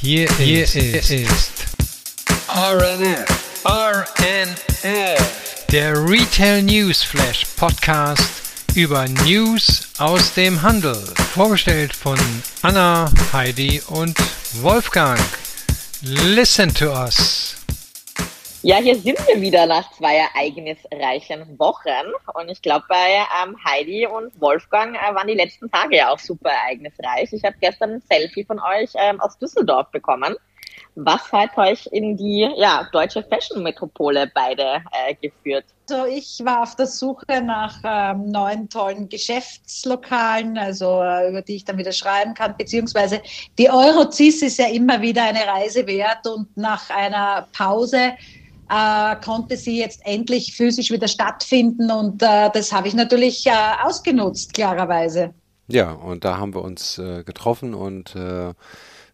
Hier, hier ist, ist RNF, RNF, der Retail News Flash Podcast über News aus dem Handel. Vorgestellt von Anna, Heidi und Wolfgang. Listen to us. Ja, hier sind wir wieder nach zwei ereignisreichen Wochen. Und ich glaube, bei ähm, Heidi und Wolfgang äh, waren die letzten Tage ja auch super ereignisreich. Ich habe gestern ein Selfie von euch ähm, aus Düsseldorf bekommen. Was hat euch in die ja, deutsche Fashion-Metropole beide äh, geführt? Also ich war auf der Suche nach ähm, neuen tollen Geschäftslokalen, also äh, über die ich dann wieder schreiben kann, beziehungsweise die Eurocis ist ja immer wieder eine Reise wert und nach einer Pause äh, konnte sie jetzt endlich physisch wieder stattfinden und äh, das habe ich natürlich äh, ausgenutzt, klarerweise. Ja, und da haben wir uns äh, getroffen und äh,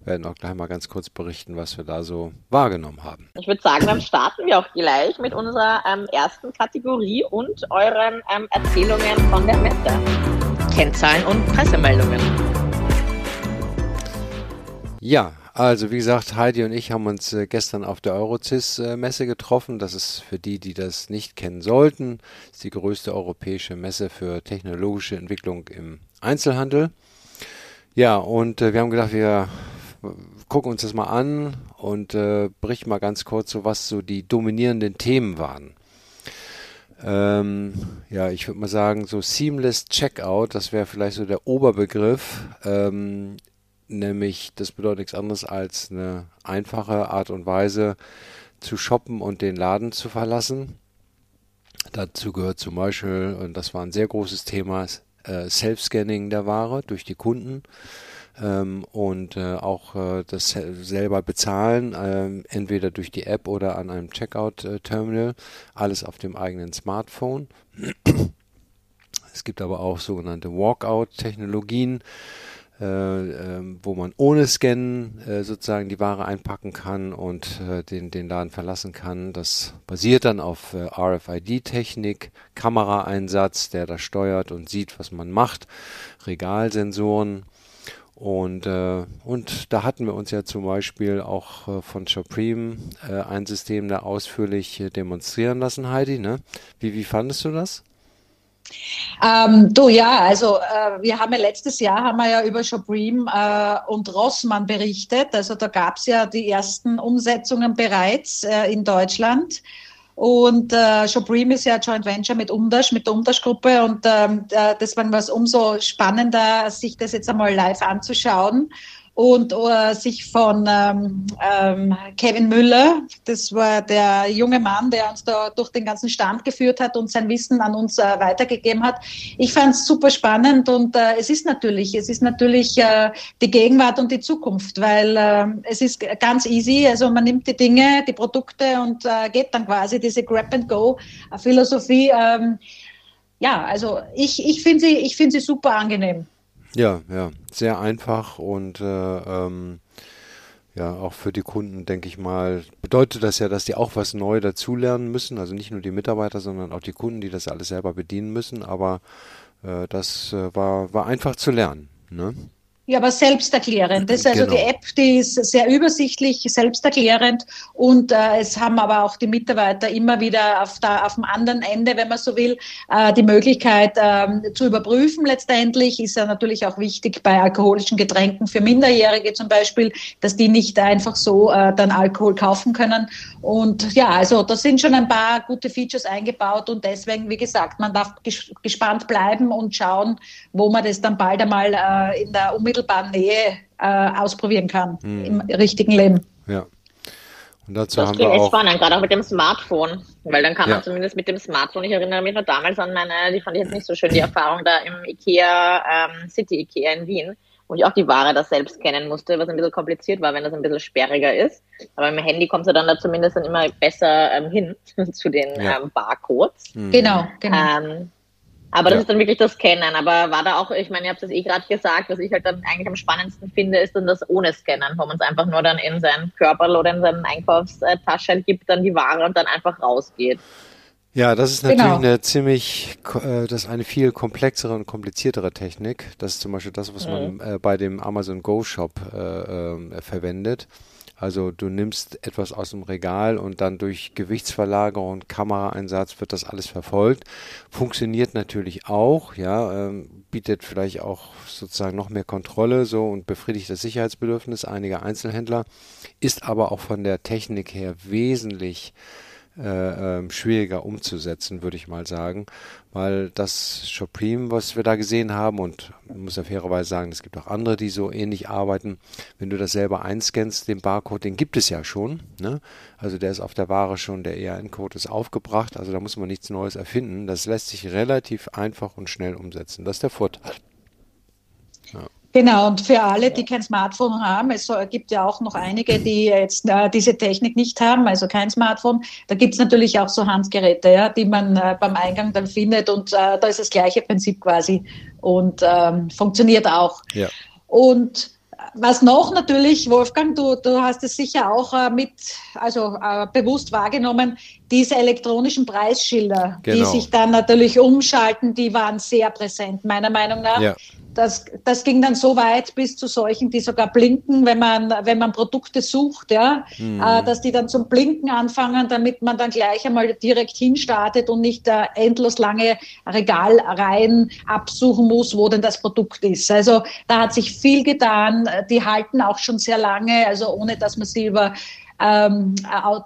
werden auch gleich mal ganz kurz berichten, was wir da so wahrgenommen haben. Ich würde sagen, dann starten wir auch gleich mit unserer ähm, ersten Kategorie und euren ähm, Erzählungen von der Messe. Kennzahlen und Pressemeldungen. Ja, also wie gesagt, Heidi und ich haben uns äh, gestern auf der Eurocis-Messe getroffen. Das ist für die, die das nicht kennen sollten, ist die größte europäische Messe für technologische Entwicklung im Einzelhandel. Ja, und äh, wir haben gedacht, wir gucken uns das mal an und äh, berichten mal ganz kurz, so was so die dominierenden Themen waren. Ähm, ja, ich würde mal sagen, so Seamless Checkout, das wäre vielleicht so der Oberbegriff. Ähm, nämlich das bedeutet nichts anderes als eine einfache Art und Weise zu shoppen und den Laden zu verlassen. Dazu gehört zum Beispiel, und das war ein sehr großes Thema, äh, Self-Scanning der Ware durch die Kunden ähm, und äh, auch äh, das selber bezahlen, äh, entweder durch die App oder an einem Checkout-Terminal, alles auf dem eigenen Smartphone. Es gibt aber auch sogenannte Walkout-Technologien, ähm, wo man ohne Scannen äh, sozusagen die Ware einpacken kann und äh, den, den Laden verlassen kann. Das basiert dann auf äh, RFID-Technik, Kameraeinsatz, der das steuert und sieht, was man macht, Regalsensoren. Und, äh, und da hatten wir uns ja zum Beispiel auch äh, von Supreme äh, ein System da ausführlich äh, demonstrieren lassen, Heidi. Ne? Wie, wie fandest du das? Ähm, du ja, also äh, wir haben ja letztes Jahr haben wir ja über Supreme äh, und Rossmann berichtet. Also da gab es ja die ersten Umsetzungen bereits äh, in Deutschland. Und äh, Supreme ist ja Joint Venture mit Umdash, mit der Umdash-Gruppe. Und ähm, äh, das war was umso spannender, sich das jetzt einmal live anzuschauen und uh, sich von ähm, ähm, Kevin Müller, das war der junge Mann, der uns da durch den ganzen Stand geführt hat und sein Wissen an uns äh, weitergegeben hat. Ich fand es super spannend und äh, es ist natürlich, es ist natürlich äh, die Gegenwart und die Zukunft, weil äh, es ist ganz easy, also man nimmt die Dinge, die Produkte und äh, geht dann quasi diese Grab-and-Go-Philosophie. Ähm, ja, also ich, ich finde sie, ich finde sie super angenehm. Ja, ja, sehr einfach und äh, ähm, ja, auch für die Kunden, denke ich mal, bedeutet das ja, dass die auch was neu dazulernen müssen. Also nicht nur die Mitarbeiter, sondern auch die Kunden, die das alles selber bedienen müssen. Aber äh, das äh, war, war einfach zu lernen. Ne? Ja, aber selbsterklärend. Das ist also genau. die App, die ist sehr übersichtlich, selbsterklärend und äh, es haben aber auch die Mitarbeiter immer wieder auf, der, auf dem anderen Ende, wenn man so will, äh, die Möglichkeit äh, zu überprüfen. Letztendlich ist ja natürlich auch wichtig bei alkoholischen Getränken für Minderjährige zum Beispiel, dass die nicht einfach so äh, dann Alkohol kaufen können. Und ja, also da sind schon ein paar gute Features eingebaut und deswegen, wie gesagt, man darf ges gespannt bleiben und schauen, wo man das dann bald einmal äh, in der Umwelt unmittelbaren Nähe äh, ausprobieren kann hm. im richtigen Leben. Ja. Und dazu das haben wir auch spannend, gerade auch mit dem Smartphone, weil dann kann man zumindest mit dem Smartphone, ich erinnere mich noch damals an meine, die fand ich jetzt nicht so schön, die Erfahrung da im Ikea, ähm, City Ikea in Wien, wo ich auch die Ware da selbst kennen musste, was ein bisschen kompliziert war, wenn das ein bisschen sperriger ist. Aber im Handy kommst du dann da zumindest dann immer besser ähm, hin zu den ja. ähm, Barcodes. Mhm. Genau, genau. Ähm, aber das ja. ist dann wirklich das Scannen. Aber war da auch, ich meine, ihr habt es eh gerade gesagt, was ich halt dann eigentlich am spannendsten finde, ist dann das ohne Scannen, wo man es einfach nur dann in seinen Körper oder in seinen Einkaufstasche gibt, dann die Ware und dann einfach rausgeht. Ja, das ist natürlich genau. eine ziemlich, äh, das ist eine viel komplexere und kompliziertere Technik. Das ist zum Beispiel das, was mhm. man äh, bei dem Amazon Go Shop äh, äh, verwendet. Also du nimmst etwas aus dem Regal und dann durch Gewichtsverlagerung Kameraeinsatz wird das alles verfolgt. Funktioniert natürlich auch, ja, ähm, bietet vielleicht auch sozusagen noch mehr Kontrolle so und befriedigt das Sicherheitsbedürfnis einiger Einzelhändler, ist aber auch von der Technik her wesentlich ähm, schwieriger umzusetzen, würde ich mal sagen, weil das Supreme, was wir da gesehen haben, und man muss ja fairerweise sagen, es gibt auch andere, die so ähnlich arbeiten, wenn du das selber einscannst, den Barcode, den gibt es ja schon, ne? also der ist auf der Ware schon, der ERN-Code ist aufgebracht, also da muss man nichts Neues erfinden, das lässt sich relativ einfach und schnell umsetzen, das ist der Vorteil. Ja. Genau, und für alle, die kein Smartphone haben, es gibt ja auch noch einige, die jetzt äh, diese Technik nicht haben, also kein Smartphone, da gibt es natürlich auch so Handgeräte, ja, die man äh, beim Eingang dann findet und äh, da ist das gleiche Prinzip quasi und ähm, funktioniert auch. Ja. Und was noch natürlich, Wolfgang, du, du hast es sicher auch äh, mit, also äh, bewusst wahrgenommen, diese elektronischen Preisschilder, genau. die sich dann natürlich umschalten, die waren sehr präsent, meiner Meinung nach. Ja. Das, das ging dann so weit bis zu solchen, die sogar blinken, wenn man, wenn man Produkte sucht, ja, mhm. äh, dass die dann zum Blinken anfangen, damit man dann gleich einmal direkt hinstartet und nicht äh, endlos lange Regalreihen absuchen muss, wo denn das Produkt ist. Also da hat sich viel getan. Die halten auch schon sehr lange, also ohne dass man sie über ähm,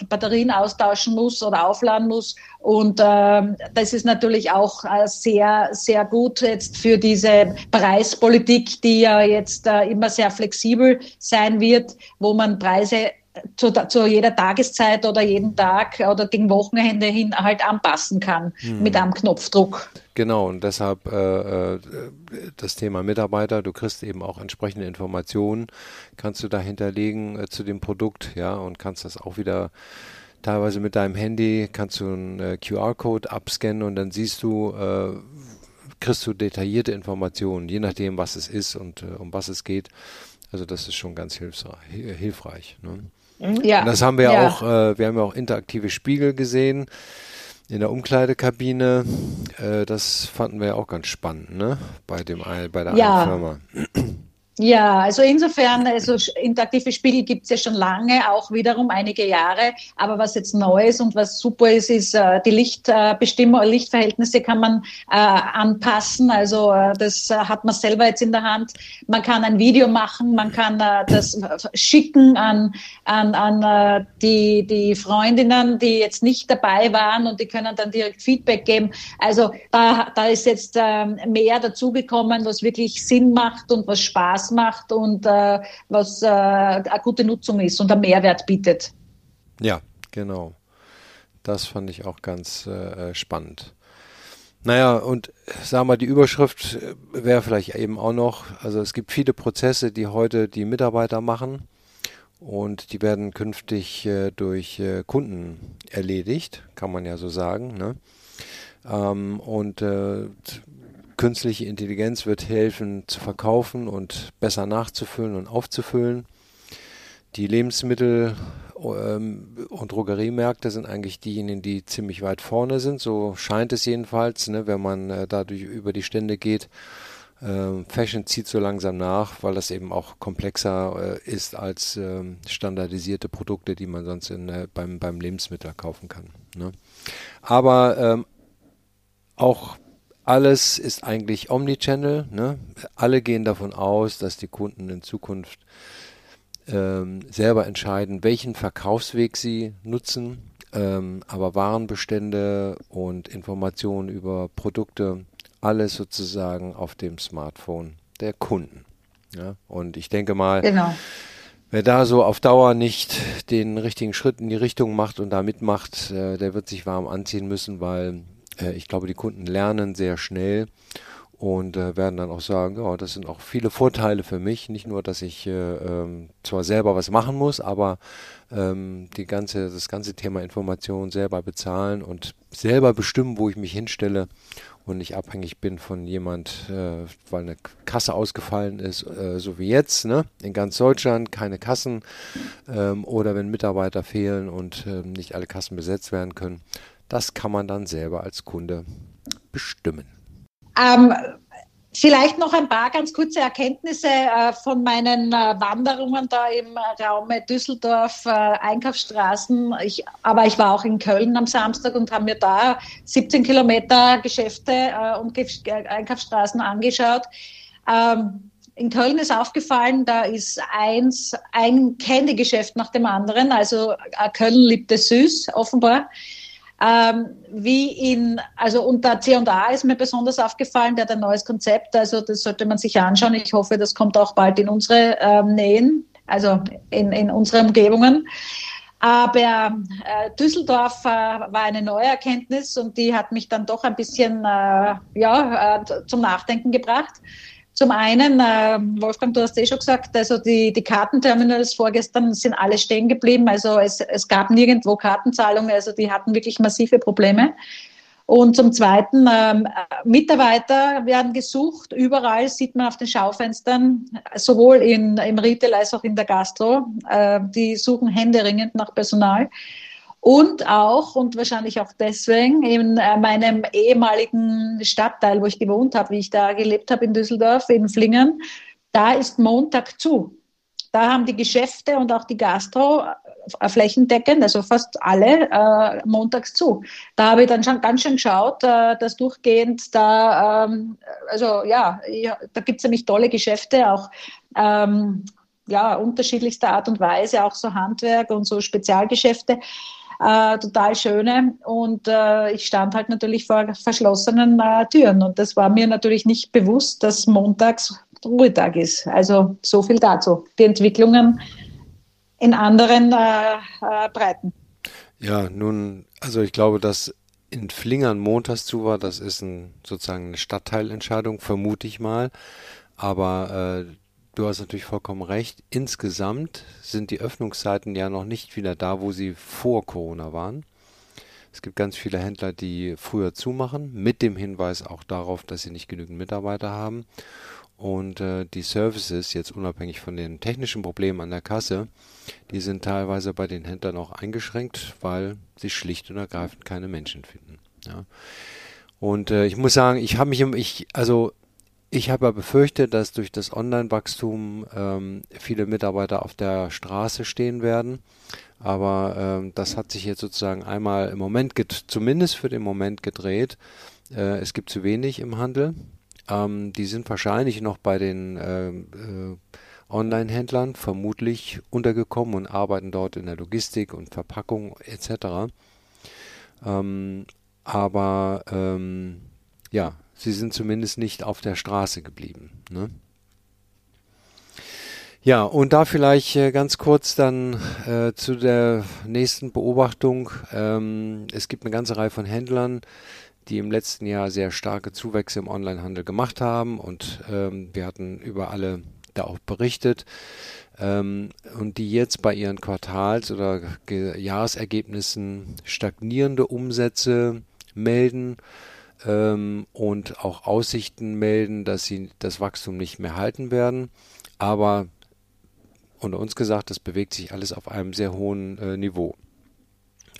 Batterien austauschen muss oder aufladen muss. Und ähm, das ist natürlich auch äh, sehr, sehr gut jetzt für diese Preispolitik, die ja jetzt äh, immer sehr flexibel sein wird, wo man Preise zu, zu, jeder Tageszeit oder jeden Tag oder gegen Wochenende hin halt anpassen kann hm. mit einem Knopfdruck. Genau, und deshalb äh, äh, das Thema Mitarbeiter, du kriegst eben auch entsprechende Informationen, kannst du da hinterlegen äh, zu dem Produkt, ja, und kannst das auch wieder teilweise mit deinem Handy, kannst du einen äh, QR-Code abscannen und dann siehst du, äh, kriegst du detaillierte Informationen, je nachdem, was es ist und äh, um was es geht. Also das ist schon ganz hilfreich. Ne? Mhm. Ja. Und das haben wir ja. auch, äh, wir haben ja auch interaktive Spiegel gesehen in der Umkleidekabine. Äh, das fanden wir ja auch ganz spannend, ne? Bei dem bei der ja. einen Firma. Ja, also insofern, also interaktive Spiegel gibt es ja schon lange, auch wiederum einige Jahre. Aber was jetzt neu ist und was super ist, ist äh, die Lichtbestimmung, Lichtverhältnisse kann man äh, anpassen. Also äh, das hat man selber jetzt in der Hand. Man kann ein Video machen, man kann äh, das schicken an, an, an äh, die, die Freundinnen, die jetzt nicht dabei waren und die können dann direkt Feedback geben. Also da, da ist jetzt äh, mehr dazugekommen, was wirklich Sinn macht und was Spaß macht und äh, was äh, eine gute Nutzung ist und einen Mehrwert bietet. Ja, genau. Das fand ich auch ganz äh, spannend. Naja, und sagen wir, die Überschrift äh, wäre vielleicht eben auch noch, also es gibt viele Prozesse, die heute die Mitarbeiter machen und die werden künftig äh, durch äh, Kunden erledigt, kann man ja so sagen. Ne? Ähm, und äh, künstliche Intelligenz wird helfen zu verkaufen und besser nachzufüllen und aufzufüllen. Die Lebensmittel ähm, und Drogeriemärkte sind eigentlich diejenigen, die ziemlich weit vorne sind. So scheint es jedenfalls, ne, wenn man äh, dadurch über die Stände geht. Ähm, Fashion zieht so langsam nach, weil das eben auch komplexer äh, ist als ähm, standardisierte Produkte, die man sonst in, äh, beim, beim Lebensmittel kaufen kann. Ne? Aber ähm, auch alles ist eigentlich Omnichannel. Ne? Alle gehen davon aus, dass die Kunden in Zukunft ähm, selber entscheiden, welchen Verkaufsweg sie nutzen. Ähm, aber Warenbestände und Informationen über Produkte, alles sozusagen auf dem Smartphone der Kunden. Ja? Und ich denke mal, genau. wer da so auf Dauer nicht den richtigen Schritt in die Richtung macht und da mitmacht, äh, der wird sich warm anziehen müssen, weil äh, ich glaube, die Kunden lernen sehr schnell und äh, werden dann auch sagen, ja, das sind auch viele Vorteile für mich. Nicht nur, dass ich äh, ähm, zwar selber was machen muss, aber ähm, die ganze, das ganze Thema Information selber bezahlen und selber bestimmen, wo ich mich hinstelle und nicht abhängig bin von jemand, äh, weil eine Kasse ausgefallen ist, äh, so wie jetzt, ne? in ganz Deutschland keine Kassen ähm, oder wenn Mitarbeiter fehlen und ähm, nicht alle Kassen besetzt werden können das kann man dann selber als Kunde bestimmen. Ähm, Vielleicht noch ein paar ganz kurze Erkenntnisse äh, von meinen äh, Wanderungen da im Raum Düsseldorf, äh, Einkaufsstraßen. Ich, aber ich war auch in Köln am Samstag und habe mir da 17 Kilometer Geschäfte äh, und Ge äh, Einkaufsstraßen angeschaut. Ähm, in Köln ist aufgefallen, da ist eins, ein Candy-Geschäft nach dem anderen. Also äh, Köln liebt es süß, offenbar. Ähm, wie in, also unter C&A ist mir besonders aufgefallen, der hat ein neues Konzept, also das sollte man sich anschauen. Ich hoffe, das kommt auch bald in unsere ähm, Nähen, also in, in unsere Umgebungen. Aber äh, Düsseldorf äh, war eine neue Erkenntnis und die hat mich dann doch ein bisschen äh, ja, äh, zum Nachdenken gebracht. Zum einen, äh, Wolfgang, du hast eh schon gesagt, also die, die Kartenterminals vorgestern sind alle stehen geblieben. Also es, es gab nirgendwo Kartenzahlungen, also die hatten wirklich massive Probleme. Und zum Zweiten, ähm, Mitarbeiter werden gesucht. Überall sieht man auf den Schaufenstern, sowohl in, im Retail als auch in der Gastro. Äh, die suchen händeringend nach Personal. Und auch, und wahrscheinlich auch deswegen, in äh, meinem ehemaligen Stadtteil, wo ich gewohnt habe, wie ich da gelebt habe in Düsseldorf, in Flingern, da ist Montag zu. Da haben die Geschäfte und auch die Gastro äh, flächendeckend, also fast alle, äh, montags zu. Da habe ich dann schon ganz schön geschaut, äh, dass durchgehend da, ähm, also ja, ja da gibt es nämlich tolle Geschäfte, auch ähm, ja, unterschiedlichster Art und Weise, auch so Handwerk und so Spezialgeschäfte äh, total schöne. Und äh, ich stand halt natürlich vor verschlossenen äh, Türen. Und das war mir natürlich nicht bewusst, dass montags Ruhetag ist. Also so viel dazu. Die Entwicklungen in anderen äh, äh, Breiten. Ja, nun, also ich glaube, dass in Flingern montags zu war, das ist ein, sozusagen eine Stadtteilentscheidung, vermute ich mal. Aber äh, Du hast natürlich vollkommen recht. Insgesamt sind die Öffnungszeiten ja noch nicht wieder da, wo sie vor Corona waren. Es gibt ganz viele Händler, die früher zumachen, mit dem Hinweis auch darauf, dass sie nicht genügend Mitarbeiter haben. Und äh, die Services, jetzt unabhängig von den technischen Problemen an der Kasse, die sind teilweise bei den Händlern auch eingeschränkt, weil sie schlicht und ergreifend keine Menschen finden. Ja. Und äh, ich muss sagen, ich habe mich, im, ich, also ich habe ja befürchtet, dass durch das Online-Wachstum ähm, viele Mitarbeiter auf der Straße stehen werden. Aber ähm, das hat sich jetzt sozusagen einmal im Moment, zumindest für den Moment gedreht. Äh, es gibt zu wenig im Handel. Ähm, die sind wahrscheinlich noch bei den äh, äh, Online-Händlern vermutlich untergekommen und arbeiten dort in der Logistik und Verpackung etc. Ähm, aber ähm, ja, sie sind zumindest nicht auf der Straße geblieben. Ne? Ja, und da vielleicht äh, ganz kurz dann äh, zu der nächsten Beobachtung. Ähm, es gibt eine ganze Reihe von Händlern, die im letzten Jahr sehr starke Zuwächse im Onlinehandel gemacht haben und ähm, wir hatten über alle da auch berichtet ähm, und die jetzt bei ihren Quartals- oder Jahresergebnissen stagnierende Umsätze melden ähm, und auch Aussichten melden, dass sie das Wachstum nicht mehr halten werden. Aber unter uns gesagt, das bewegt sich alles auf einem sehr hohen äh, Niveau.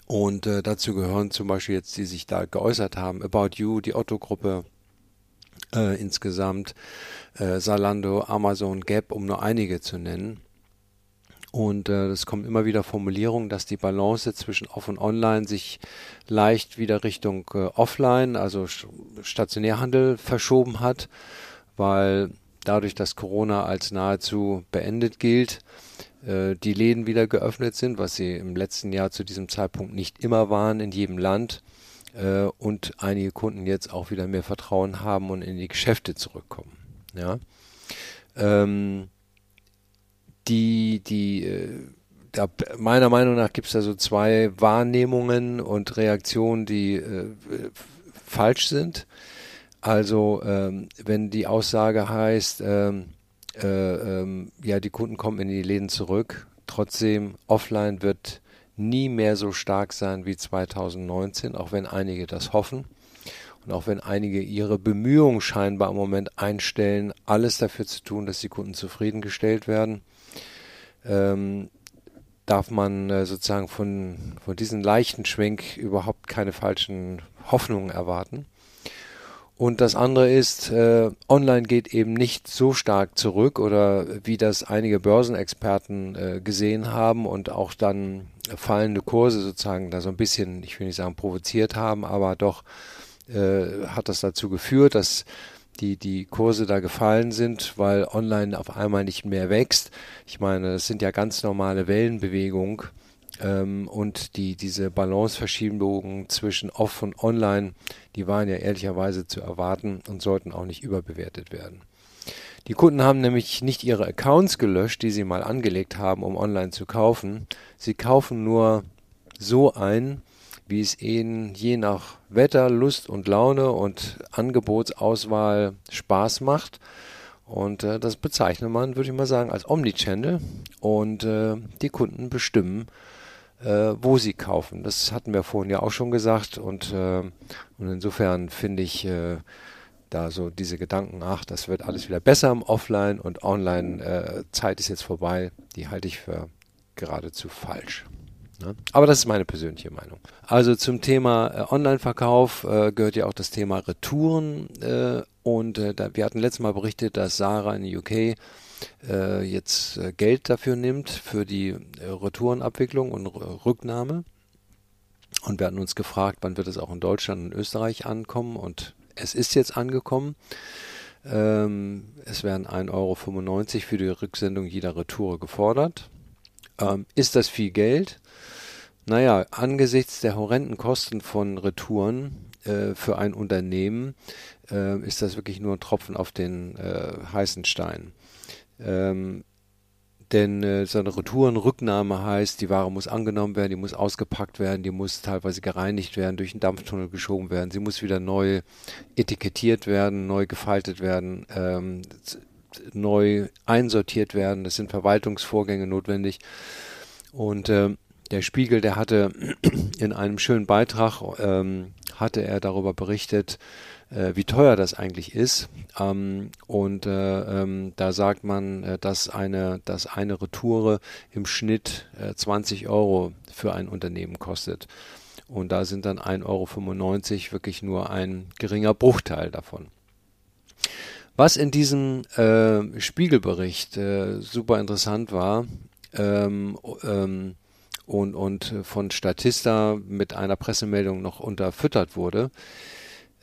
Und äh, dazu gehören zum Beispiel jetzt, die sich da geäußert haben, About You, die Otto-Gruppe äh, insgesamt, äh, Salando, Amazon, Gap, um nur einige zu nennen. Und äh, es kommen immer wieder Formulierungen, dass die Balance zwischen Off- und Online sich leicht wieder Richtung äh, Offline, also Stationärhandel verschoben hat, weil dadurch, dass Corona als nahezu beendet gilt, äh, die Läden wieder geöffnet sind, was sie im letzten Jahr zu diesem Zeitpunkt nicht immer waren in jedem Land äh, und einige Kunden jetzt auch wieder mehr Vertrauen haben und in die Geschäfte zurückkommen. Ja. Ähm, die, die, äh, da, meiner Meinung nach gibt es da so zwei Wahrnehmungen und Reaktionen, die äh, falsch sind. Also ähm, wenn die Aussage heißt, ähm, äh, ähm, ja, die Kunden kommen in die Läden zurück, trotzdem offline wird nie mehr so stark sein wie 2019, auch wenn einige das hoffen. Und auch wenn einige ihre Bemühungen scheinbar im Moment einstellen, alles dafür zu tun, dass die Kunden zufriedengestellt werden, ähm, darf man äh, sozusagen von, von diesem leichten Schwenk überhaupt keine falschen Hoffnungen erwarten. Und das andere ist, äh, online geht eben nicht so stark zurück oder wie das einige Börsenexperten äh, gesehen haben und auch dann fallende Kurse sozusagen da so ein bisschen, ich will nicht sagen provoziert haben, aber doch äh, hat das dazu geführt, dass die, die Kurse da gefallen sind, weil online auf einmal nicht mehr wächst. Ich meine, das sind ja ganz normale Wellenbewegungen ähm, und die, diese Balanceverschiebungen zwischen Off und Online, die waren ja ehrlicherweise zu erwarten und sollten auch nicht überbewertet werden. Die Kunden haben nämlich nicht ihre Accounts gelöscht, die sie mal angelegt haben, um online zu kaufen. Sie kaufen nur so ein, wie es ihnen je nach Wetter, Lust und Laune und Angebotsauswahl Spaß macht. Und äh, das bezeichnet man, würde ich mal sagen, als Omnichannel. Und äh, die Kunden bestimmen, äh, wo sie kaufen. Das hatten wir vorhin ja auch schon gesagt und, äh, und insofern finde ich äh, da so diese Gedanken, ach, das wird alles wieder besser im Offline und Online, äh, Zeit ist jetzt vorbei, die halte ich für geradezu falsch. Ne? Aber das ist meine persönliche Meinung. Also zum Thema äh, Online-Verkauf äh, gehört ja auch das Thema Retouren. Äh, und äh, da, wir hatten letztes Mal berichtet, dass Sarah in UK äh, jetzt äh, Geld dafür nimmt, für die Retourenabwicklung und Rücknahme. Und wir hatten uns gefragt, wann wird es auch in Deutschland und Österreich ankommen. Und es ist jetzt angekommen. Ähm, es werden 1,95 Euro für die Rücksendung jeder Retour gefordert. Ähm, ist das viel Geld? Naja, angesichts der horrenden Kosten von Retouren äh, für ein Unternehmen äh, ist das wirklich nur ein Tropfen auf den äh, heißen Stein. Ähm, denn äh, so eine Retourenrücknahme heißt, die Ware muss angenommen werden, die muss ausgepackt werden, die muss teilweise gereinigt werden, durch den Dampftunnel geschoben werden, sie muss wieder neu etikettiert werden, neu gefaltet werden, ähm, neu einsortiert werden. Das sind Verwaltungsvorgänge notwendig. Und äh, der Spiegel, der hatte in einem schönen Beitrag, ähm, hatte er darüber berichtet, äh, wie teuer das eigentlich ist. Ähm, und äh, ähm, da sagt man, äh, dass eine, dass eine Retoure im Schnitt 20 äh, Euro für ein Unternehmen kostet. Und da sind dann 1,95 Euro wirklich nur ein geringer Bruchteil davon. Was in diesem äh, Spiegelbericht äh, super interessant war ähm, ähm, und, und von Statista mit einer Pressemeldung noch unterfüttert wurde,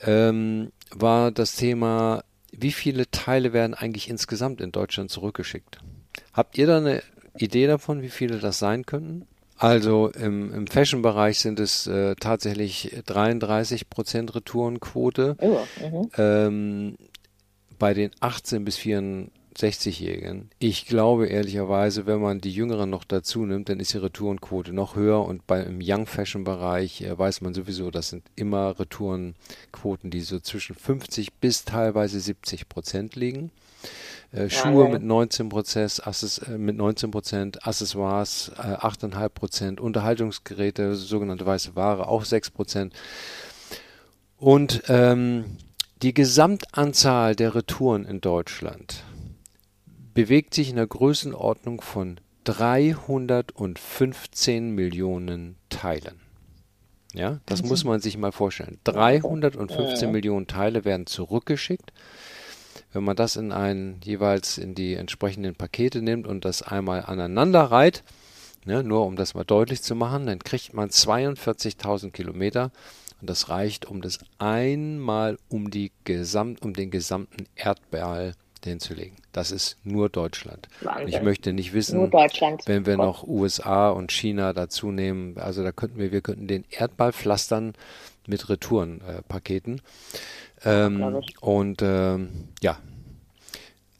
ähm, war das Thema, wie viele Teile werden eigentlich insgesamt in Deutschland zurückgeschickt? Habt ihr da eine Idee davon, wie viele das sein könnten? Also im, im Fashion-Bereich sind es äh, tatsächlich 33 Prozent Retourenquote. Oh, mhm. ähm, bei den 18 bis 34 60-Jährigen. Ich glaube ehrlicherweise, wenn man die Jüngeren noch dazu nimmt, dann ist die Retourenquote noch höher und beim Young Fashion Bereich äh, weiß man sowieso, das sind immer Retourenquoten, die so zwischen 50 bis teilweise 70 Prozent liegen. Äh, Schuhe ja, mit 19 Prozent, Access, äh, mit 19 Prozent, Accessoires äh, 8,5 Prozent, Unterhaltungsgeräte, sogenannte weiße Ware auch 6 Prozent. Und ähm, die Gesamtanzahl der Retouren in Deutschland bewegt sich in der Größenordnung von 315 Millionen Teilen. Ja, das muss man sich mal vorstellen. 315 Millionen Teile werden zurückgeschickt. Wenn man das in einen jeweils in die entsprechenden Pakete nimmt und das einmal aneinander reiht, ne, nur um das mal deutlich zu machen, dann kriegt man 42.000 Kilometer und das reicht, um das einmal um die Gesamt, um den gesamten Erdball hinzulegen. Das ist nur Deutschland. Ich möchte nicht wissen, wenn wir noch USA und China dazu nehmen, also da könnten wir, wir könnten den Erdball pflastern mit Retourenpaketen. Äh, ähm, und ähm, ja,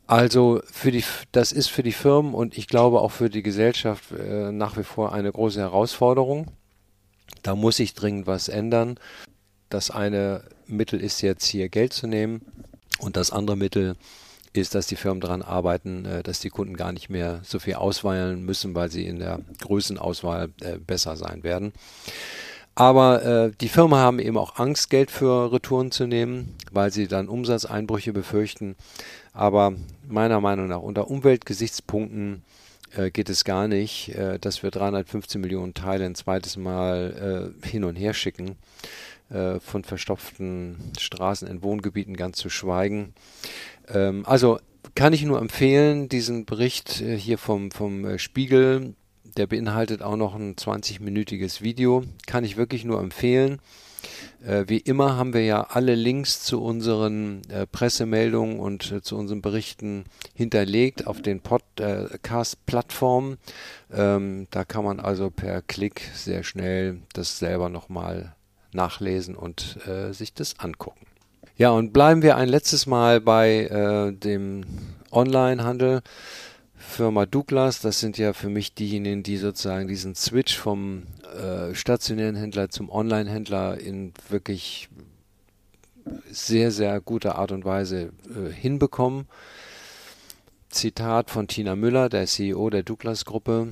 also für die, das ist für die Firmen und ich glaube auch für die Gesellschaft äh, nach wie vor eine große Herausforderung. Da muss sich dringend was ändern. Das eine Mittel ist jetzt hier Geld zu nehmen und das andere Mittel ist, dass die Firmen daran arbeiten, äh, dass die Kunden gar nicht mehr so viel auswählen müssen, weil sie in der Größenauswahl äh, besser sein werden. Aber äh, die Firmen haben eben auch Angst, Geld für Retouren zu nehmen, weil sie dann Umsatzeinbrüche befürchten. Aber meiner Meinung nach unter Umweltgesichtspunkten äh, geht es gar nicht, äh, dass wir 315 Millionen Teile ein zweites Mal äh, hin und her schicken. Äh, von verstopften Straßen in Wohngebieten ganz zu schweigen. Ähm, also kann ich nur empfehlen, diesen Bericht äh, hier vom, vom äh, Spiegel, der beinhaltet auch noch ein 20-minütiges Video, kann ich wirklich nur empfehlen. Äh, wie immer haben wir ja alle Links zu unseren Pressemeldungen und zu unseren Berichten hinterlegt auf den Podcast-Plattformen. Ähm, da kann man also per Klick sehr schnell das selber nochmal nachlesen und sich das angucken. Ja, und bleiben wir ein letztes Mal bei äh, dem Online-Handel. Firma Douglas, das sind ja für mich diejenigen, die sozusagen diesen Switch vom äh, stationären Händler zum Online-Händler in wirklich sehr, sehr guter Art und Weise äh, hinbekommen. Zitat von Tina Müller, der CEO der Douglas-Gruppe.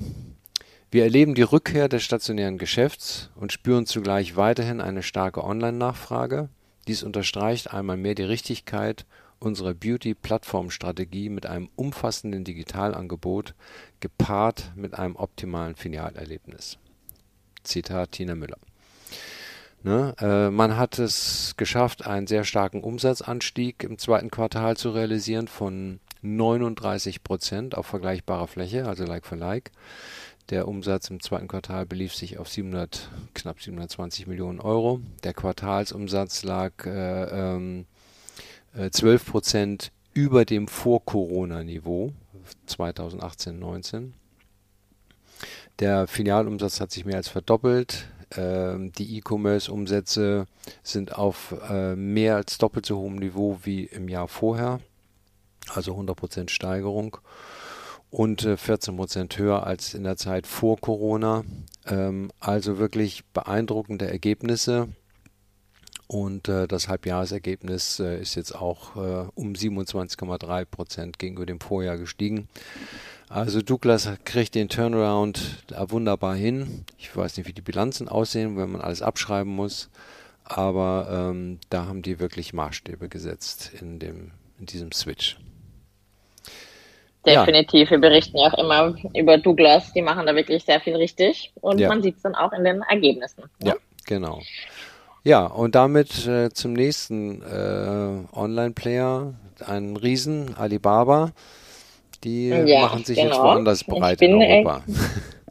Wir erleben die Rückkehr des stationären Geschäfts und spüren zugleich weiterhin eine starke Online-Nachfrage. Dies unterstreicht einmal mehr die Richtigkeit unserer Beauty-Plattform-Strategie mit einem umfassenden Digitalangebot gepaart mit einem optimalen Filialerlebnis. Zitat Tina Müller. Ne, äh, man hat es geschafft, einen sehr starken Umsatzanstieg im zweiten Quartal zu realisieren von 39 Prozent auf vergleichbarer Fläche, also Like for Like. Der Umsatz im zweiten Quartal belief sich auf 700, knapp 720 Millionen Euro. Der Quartalsumsatz lag äh, ähm, 12 äh, Prozent über dem Vor-Corona-Niveau 2018-19. Der Filialumsatz hat sich mehr als verdoppelt. Ähm, die E-Commerce-Umsätze sind auf äh, mehr als doppelt so hohem Niveau wie im Jahr vorher, also 100% Steigerung und 14 äh, Prozent höher als in der Zeit vor Corona. Ähm, also wirklich beeindruckende Ergebnisse. Und äh, das Halbjahresergebnis äh, ist jetzt auch um 27,3 Prozent gegenüber dem Vorjahr gestiegen. Also Douglas kriegt den Turnaround wunderbar hin. Ich weiß nicht, wie die Bilanzen aussehen, wenn man alles abschreiben muss. Aber ähm, da haben die wirklich Maßstäbe gesetzt in, dem, in diesem Switch. Definitiv. Ja. Wir berichten ja auch immer über Douglas. Die machen da wirklich sehr viel richtig. Und ja. man sieht es dann auch in den Ergebnissen. Ne? Ja, genau. Ja, und damit äh, zum nächsten äh, Online-Player, ein Riesen, Alibaba. Die ja, machen sich genau. jetzt woanders breit in Europa.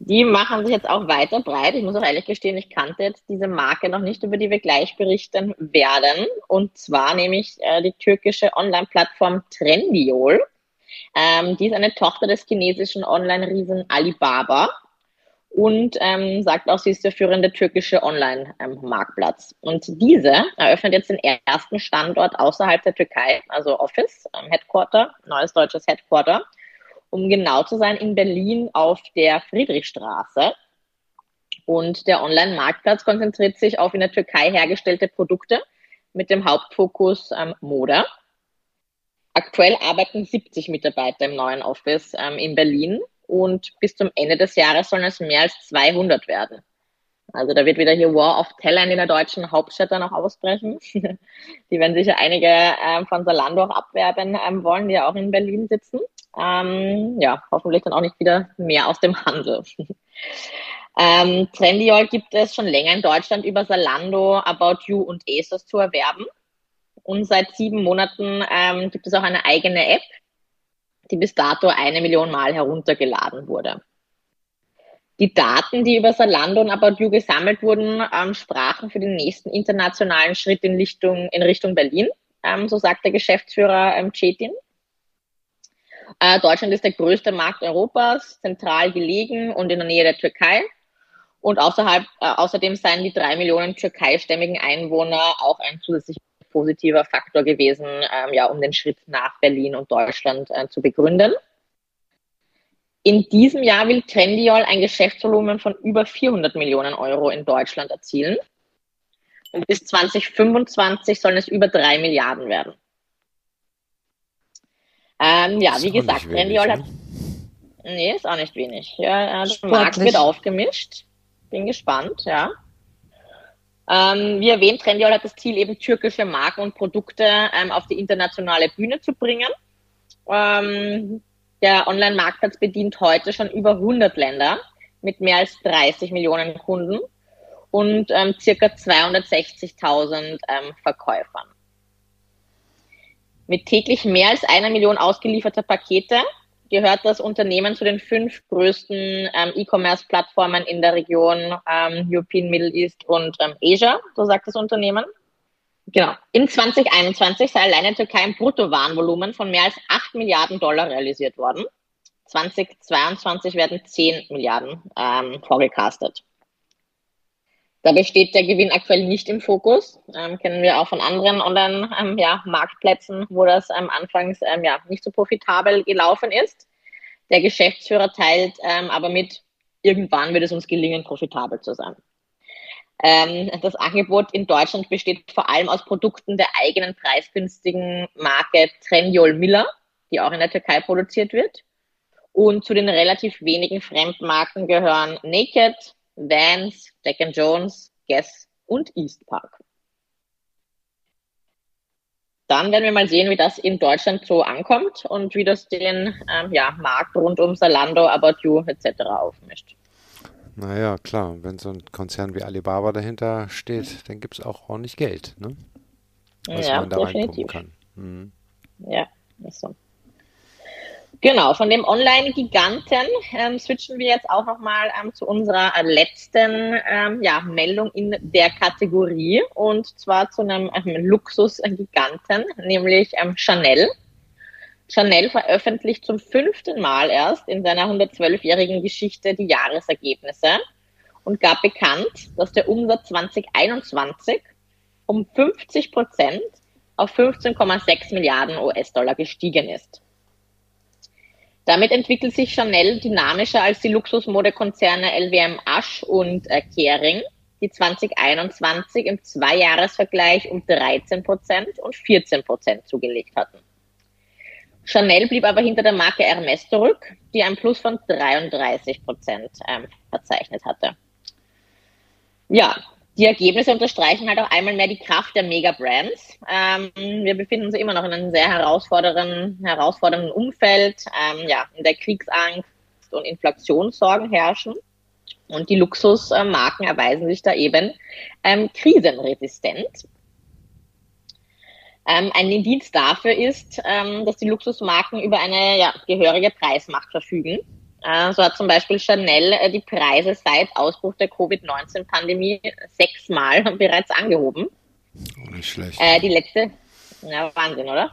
die machen sich jetzt auch weiter breit. Ich muss auch ehrlich gestehen, ich kannte jetzt diese Marke noch nicht, über die wir gleich berichten werden. Und zwar nämlich äh, die türkische Online-Plattform Trendyol. Ähm, die ist eine Tochter des chinesischen Online-Riesen Alibaba und ähm, sagt auch, sie ist der führende türkische Online-Marktplatz. Und diese eröffnet jetzt den ersten Standort außerhalb der Türkei, also Office, ähm, Headquarter, neues deutsches Headquarter um genau zu sein, in Berlin auf der Friedrichstraße. Und der Online-Marktplatz konzentriert sich auf in der Türkei hergestellte Produkte mit dem Hauptfokus ähm, Mode. Aktuell arbeiten 70 Mitarbeiter im neuen Office ähm, in Berlin und bis zum Ende des Jahres sollen es mehr als 200 werden. Also da wird wieder hier War of Talent in der deutschen Hauptstadt dann auch ausbrechen. die werden sicher einige ähm, von Salando auch abwerben ähm, wollen, die ja auch in Berlin sitzen. Ähm, ja, hoffentlich dann auch nicht wieder mehr aus dem Handel. ähm, Trendyol gibt es schon länger in Deutschland über Salando, About You und ASOS zu erwerben. Und seit sieben Monaten ähm, gibt es auch eine eigene App, die bis dato eine Million Mal heruntergeladen wurde. Die Daten, die über Salando und About You gesammelt wurden, ähm, sprachen für den nächsten internationalen Schritt in Richtung, in Richtung Berlin, ähm, so sagt der Geschäftsführer ähm, Cetin. Äh, Deutschland ist der größte Markt Europas, zentral gelegen und in der Nähe der Türkei. Und außerhalb, äh, außerdem seien die drei Millionen türkeistämmigen Einwohner auch ein zusätzlich positiver Faktor gewesen, ähm, ja, um den Schritt nach Berlin und Deutschland äh, zu begründen. In diesem Jahr will Trendyol ein Geschäftsvolumen von über 400 Millionen Euro in Deutschland erzielen. Und bis 2025 sollen es über drei Milliarden werden. Ähm, ja, wie gesagt, Trendyol hat. Ne? Nee, ist auch nicht wenig. Ja, der Markt wird aufgemischt. Bin gespannt, ja. Ähm, wie erwähnt, Trendyol hat das Ziel, eben türkische Marken und Produkte ähm, auf die internationale Bühne zu bringen. Ähm, Der Online-Marktplatz bedient heute schon über 100 Länder mit mehr als 30 Millionen Kunden und ähm, circa 260.000 ähm, Verkäufern. Mit täglich mehr als einer Million ausgelieferter Pakete gehört das Unternehmen zu den fünf größten ähm, E-Commerce-Plattformen in der Region ähm, European, Middle East und ähm, Asia, so sagt das Unternehmen. Genau. In 2021 sei alleine in Türkei ein Bruttowarenvolumen von mehr als 8 Milliarden Dollar realisiert worden. 2022 werden 10 Milliarden ähm, vorgecastet. Dabei steht der Gewinn aktuell nicht im Fokus. Ähm, kennen wir auch von anderen Online-Marktplätzen, ähm, ja, wo das ähm, anfangs ähm, ja, nicht so profitabel gelaufen ist. Der Geschäftsführer teilt ähm, aber mit, irgendwann wird es uns gelingen, profitabel zu sein. Ähm, das Angebot in Deutschland besteht vor allem aus Produkten der eigenen preisgünstigen Marke Trendyol Miller, die auch in der Türkei produziert wird. Und zu den relativ wenigen Fremdmarken gehören Naked, Vans, Jack Jones, Guess und East Park. Dann werden wir mal sehen, wie das in Deutschland so ankommt und wie das den ähm, ja, Markt rund um Salando, About You etc. aufmischt. Naja, klar, wenn so ein Konzern wie Alibaba dahinter steht, dann gibt es auch ordentlich Geld, ne? was ja, man da reinpumpen kann. Mhm. Ja, ist so. Genau, von dem Online-Giganten ähm, switchen wir jetzt auch nochmal ähm, zu unserer letzten ähm, ja, Meldung in der Kategorie und zwar zu einem ähm, Luxus-Giganten, nämlich ähm, Chanel. Chanel veröffentlicht zum fünften Mal erst in seiner 112-jährigen Geschichte die Jahresergebnisse und gab bekannt, dass der Umsatz 2021 um 50 Prozent auf 15,6 Milliarden US-Dollar gestiegen ist. Damit entwickelt sich Chanel dynamischer als die Luxusmodekonzerne LWM Asch und äh, Kering, die 2021 im Zweijahresvergleich um 13 Prozent und 14 Prozent zugelegt hatten. Chanel blieb aber hinter der Marke Hermes zurück, die ein Plus von 33 Prozent ähm, verzeichnet hatte. Ja, die Ergebnisse unterstreichen halt auch einmal mehr die Kraft der Mega-Brands. Ähm, wir befinden uns immer noch in einem sehr herausfordernden, herausfordernden Umfeld, ähm, ja, in der Kriegsangst und Inflationssorgen herrschen. Und die Luxusmarken erweisen sich da eben ähm, krisenresistent. Ähm, ein Indiz dafür ist, ähm, dass die Luxusmarken über eine ja, gehörige Preismacht verfügen so hat zum Beispiel Chanel äh, die Preise seit Ausbruch der Covid-19-Pandemie sechsmal bereits angehoben. Oh, nicht schlecht. Äh, die letzte, ja, Wahnsinn, oder?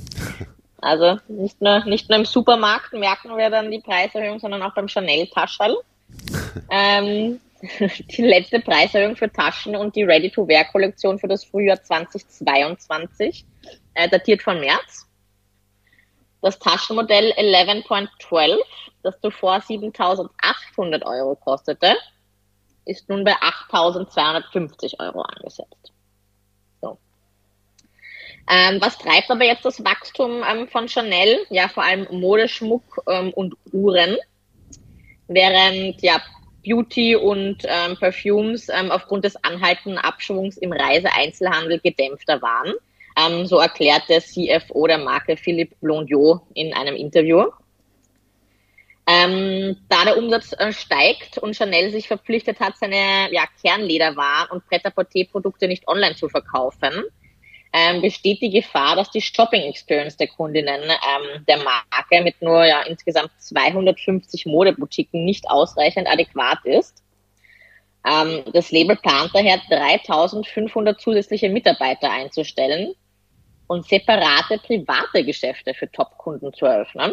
also nicht nur, nicht nur im Supermarkt merken wir dann die Preiserhöhung, sondern auch beim Chanel-Taschel. ähm, die letzte Preiserhöhung für Taschen und die Ready-to-Wear-Kollektion für das Frühjahr 2022 äh, datiert von März. Das Taschenmodell 11.12 das zuvor 7.800 Euro kostete, ist nun bei 8.250 Euro angesetzt. So. Ähm, was treibt aber jetzt das Wachstum ähm, von Chanel? Ja, vor allem Modeschmuck ähm, und Uhren. Während ja Beauty und ähm, Perfumes ähm, aufgrund des anhaltenden Abschwungs im Reiseeinzelhandel gedämpfter waren. Ähm, so erklärt der CFO der Marke Philippe Blondiot in einem Interview. Ähm, da der Umsatz äh, steigt und Chanel sich verpflichtet hat, seine ja, Kernlederwaren und Pret-à-Porter-Produkte nicht online zu verkaufen, ähm, besteht die Gefahr, dass die Shopping-Experience der Kundinnen ähm, der Marke mit nur ja, insgesamt 250 Modeboutiquen nicht ausreichend adäquat ist. Ähm, das Label plant daher 3500 zusätzliche Mitarbeiter einzustellen und separate private Geschäfte für Top-Kunden zu eröffnen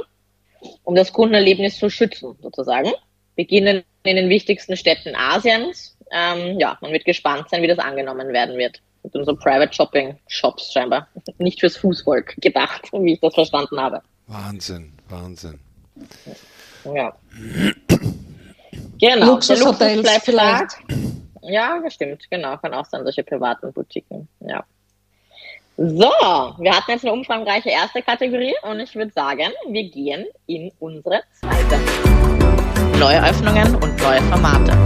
um das Kundenerlebnis zu schützen, sozusagen. Beginnen in den wichtigsten Städten Asiens. Ähm, ja, man wird gespannt sein, wie das angenommen werden wird. Mit unseren Private Shopping Shops scheinbar. Nicht fürs Fußvolk gedacht, wie ich das verstanden habe. Wahnsinn, Wahnsinn. Ja. genau. Luxushotels vielleicht. Ja, bestimmt, genau. Kann auch sein, solche privaten Boutiquen. Ja. So, wir hatten jetzt eine umfangreiche erste Kategorie und ich würde sagen, wir gehen in unsere zweite. Neue Öffnungen und neue Formate.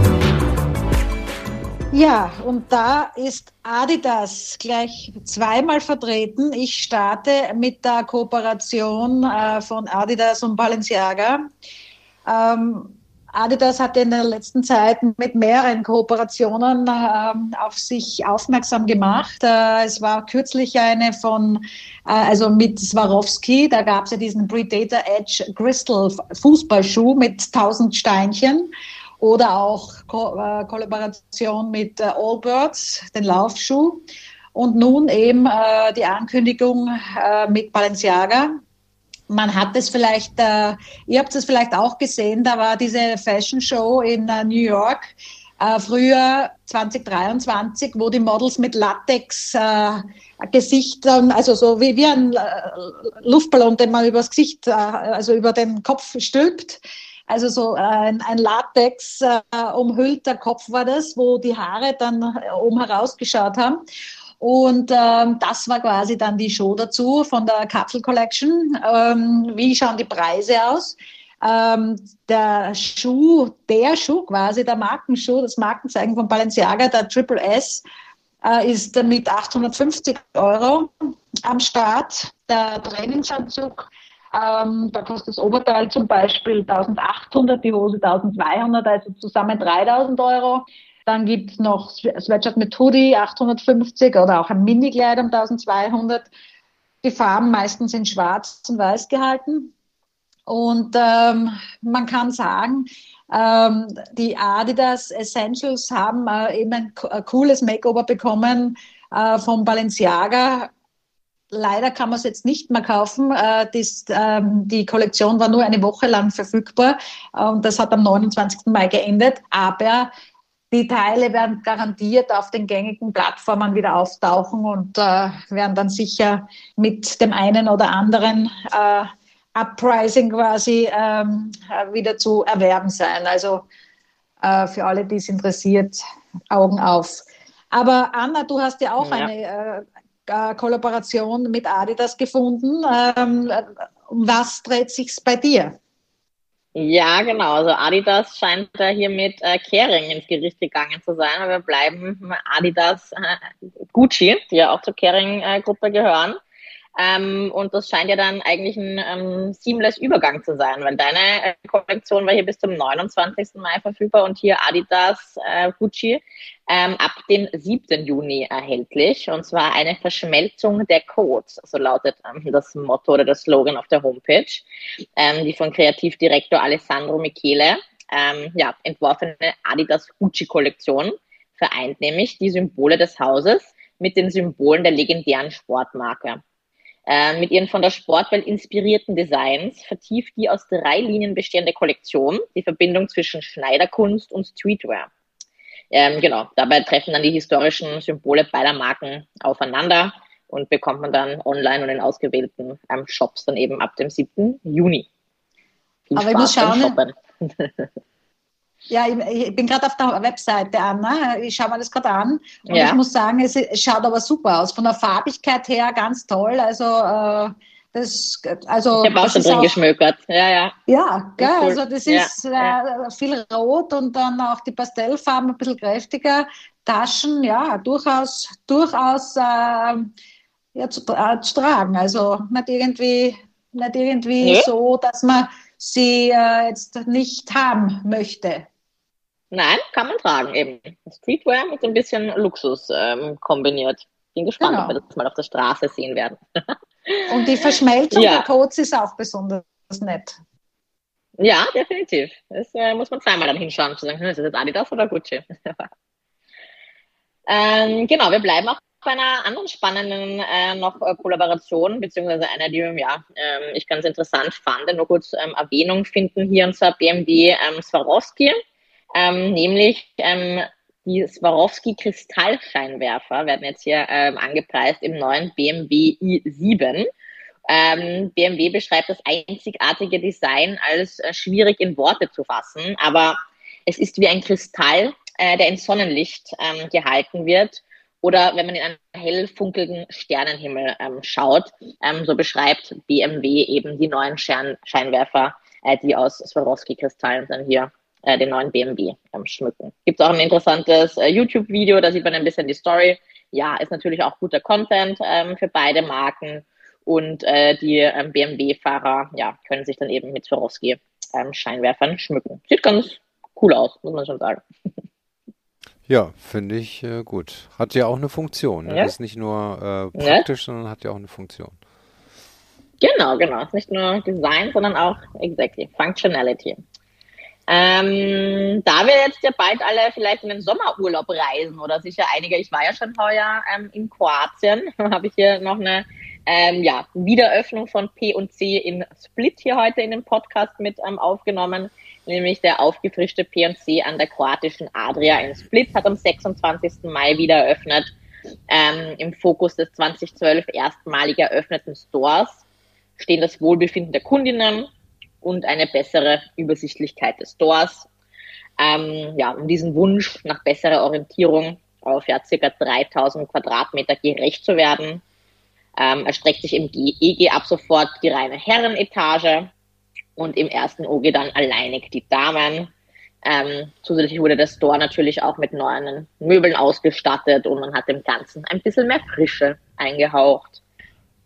Ja, und da ist Adidas gleich zweimal vertreten. Ich starte mit der Kooperation äh, von Adidas und Balenciaga. Ähm, Adidas hat in der letzten Zeit mit mehreren Kooperationen äh, auf sich aufmerksam gemacht. Äh, es war kürzlich eine von, äh, also mit Swarovski, da gab es ja diesen Predator Edge Crystal Fußballschuh mit 1000 Steinchen oder auch Ko äh, Kollaboration mit äh, Allbirds, den Laufschuh. Und nun eben äh, die Ankündigung mit Balenciaga, man hat es vielleicht, äh, ihr habt es vielleicht auch gesehen, da war diese Fashion Show in äh, New York. Äh, früher 2023, wo die Models mit Latex äh, Gesichtern, also so wie, wie ein äh, Luftballon, den man übers Gesicht, äh, also über den Kopf stülpt. Also so ein, ein Latex äh, umhüllter Kopf war das, wo die Haare dann oben herausgeschaut haben. Und ähm, das war quasi dann die Show dazu von der Capsule Collection. Ähm, wie schauen die Preise aus? Ähm, der Schuh, der Schuh quasi, der Markenschuh, das Markenzeichen von Balenciaga, der Triple S, äh, ist mit 850 Euro am Start. Der Trainingsanzug, ähm, da kostet das Oberteil zum Beispiel 1800, die Hose 1200, also zusammen 3000 Euro. Dann gibt es noch Sweatshirt mit Hoodie 850 oder auch ein Mini-Kleid um 1200. Die Farben meistens in schwarz und weiß gehalten. Und ähm, man kann sagen, ähm, die Adidas Essentials haben äh, eben ein, ein, cooles Makeover bekommen äh, von Balenciaga. Leider kann man es jetzt nicht mehr kaufen. Äh, das, ähm, die Kollektion war nur eine Woche lang verfügbar und das hat am 29. Mai geendet. Aber die Teile werden garantiert auf den gängigen Plattformen wieder auftauchen und äh, werden dann sicher mit dem einen oder anderen äh, Uprising quasi ähm, wieder zu erwerben sein. Also äh, für alle, die es interessiert, Augen auf. Aber Anna, du hast ja auch ja. eine äh, äh, Kollaboration mit Adidas gefunden. Ähm, um was dreht sich bei dir? Ja, genau. Also Adidas scheint da hier mit äh, Kering ins Gericht gegangen zu sein. Aber wir bleiben Adidas äh, Gucci, die ja auch zur Kering-Gruppe gehören. Ähm, und das scheint ja dann eigentlich ein ähm, seamless Übergang zu sein, weil deine äh, Kollektion war hier bis zum 29. Mai verfügbar und hier Adidas äh, Gucci ähm, ab dem 7. Juni erhältlich. Und zwar eine Verschmelzung der Codes, so lautet ähm, das Motto oder das Slogan auf der Homepage, ähm, die von Kreativdirektor Alessandro Michele ähm, ja, entworfene Adidas Gucci Kollektion vereint nämlich die Symbole des Hauses mit den Symbolen der legendären Sportmarke. Äh, mit ihren von der Sportwelt inspirierten Designs vertieft die aus drei Linien bestehende Kollektion die Verbindung zwischen Schneiderkunst und Streetwear. Ähm, genau, dabei treffen dann die historischen Symbole beider Marken aufeinander und bekommt man dann online und in ausgewählten ähm, Shops dann eben ab dem 7. Juni. Viel Aber Spaß ich muss schauen. Ja, ich, bin gerade auf der Webseite, Anna. Ich schaue mir das gerade an. Und ja. ich muss sagen, es, schaut aber super aus. Von der Farbigkeit her ganz toll. Also, äh, das, also. Ich habe auch schon drin auch, geschmökert. Ja, ja. Ja, gell, cool. also das ist ja. äh, viel rot und dann auch die Pastellfarben ein bisschen kräftiger. Taschen, ja, durchaus, durchaus äh, ja, zu, äh, zu, tragen. Also nicht irgendwie, nicht irgendwie nee. so, dass man sie äh, jetzt nicht haben möchte. Nein, kann man tragen eben. Streetwear mit ein bisschen Luxus ähm, kombiniert. Bin gespannt, genau. ob wir das mal auf der Straße sehen werden. Und die Verschmelzung ja. der Codes ist auch besonders nett. Ja, definitiv. Das äh, muss man zweimal dann hinschauen, zu sagen, hm, ist das jetzt Adidas oder Gucci? ähm, genau, wir bleiben auch bei einer anderen spannenden äh, noch äh, Kollaboration, beziehungsweise einer, die ja, ähm, ich ganz interessant fand, nur kurz ähm, Erwähnung finden hier, und zwar BMW ähm, Swarovski, ähm, nämlich ähm, die Swarovski Kristallscheinwerfer werden jetzt hier ähm, angepreist im neuen BMW i7. Ähm, BMW beschreibt das einzigartige Design als äh, schwierig in Worte zu fassen, aber es ist wie ein Kristall, äh, der in Sonnenlicht gehalten wird oder wenn man in einen hell funkelnden Sternenhimmel ähm, schaut, ähm, so beschreibt BMW eben die neuen Schein Scheinwerfer, äh, die aus Swarovski-Kristallen dann hier äh, den neuen BMW ähm, schmücken. Gibt es auch ein interessantes äh, YouTube-Video, da sieht man ein bisschen die Story. Ja, ist natürlich auch guter Content ähm, für beide Marken und äh, die ähm, BMW-Fahrer ja, können sich dann eben mit Swarovski ähm, Scheinwerfern schmücken. Sieht ganz cool aus, muss man schon sagen. Ja, finde ich äh, gut. Hat ja auch eine Funktion. Ne? Ja. Das ist nicht nur äh, praktisch, ja. sondern hat ja auch eine Funktion. Genau, genau. Es ist nicht nur Design, sondern auch exactly Functionality. Ähm, da wir jetzt ja bald alle vielleicht in den Sommerurlaub reisen oder sicher einige, ich war ja schon heuer ähm, in Kroatien, habe ich hier noch eine ähm, ja, Wiederöffnung von P&C in Split hier heute in dem Podcast mit ähm, aufgenommen, nämlich der aufgefrischte P&C an der kroatischen Adria in Split hat am 26. Mai wieder eröffnet, ähm, im Fokus des 2012 erstmalig eröffneten Stores stehen das Wohlbefinden der Kundinnen und eine bessere Übersichtlichkeit des Stores. Ähm, ja, um diesen Wunsch nach besserer Orientierung auf ja, circa 3000 Quadratmeter gerecht zu werden, ähm, erstreckt sich im EG ab sofort die reine Herrenetage und im ersten OG dann alleinig die Damen. Ähm, zusätzlich wurde der Store natürlich auch mit neuen Möbeln ausgestattet und man hat dem Ganzen ein bisschen mehr Frische eingehaucht.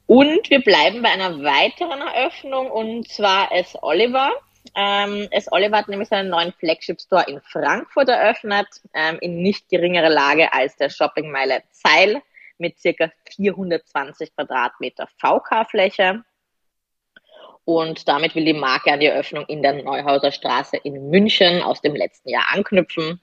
Und wir bleiben bei einer weiteren Eröffnung und zwar S. Oliver. Ähm, S. Oliver hat nämlich seinen neuen Flagship Store in Frankfurt eröffnet, ähm, in nicht geringerer Lage als der Shoppingmeile Zeil mit circa 420 Quadratmeter VK-Fläche. Und damit will die Marke an die Eröffnung in der Neuhauser Straße in München aus dem letzten Jahr anknüpfen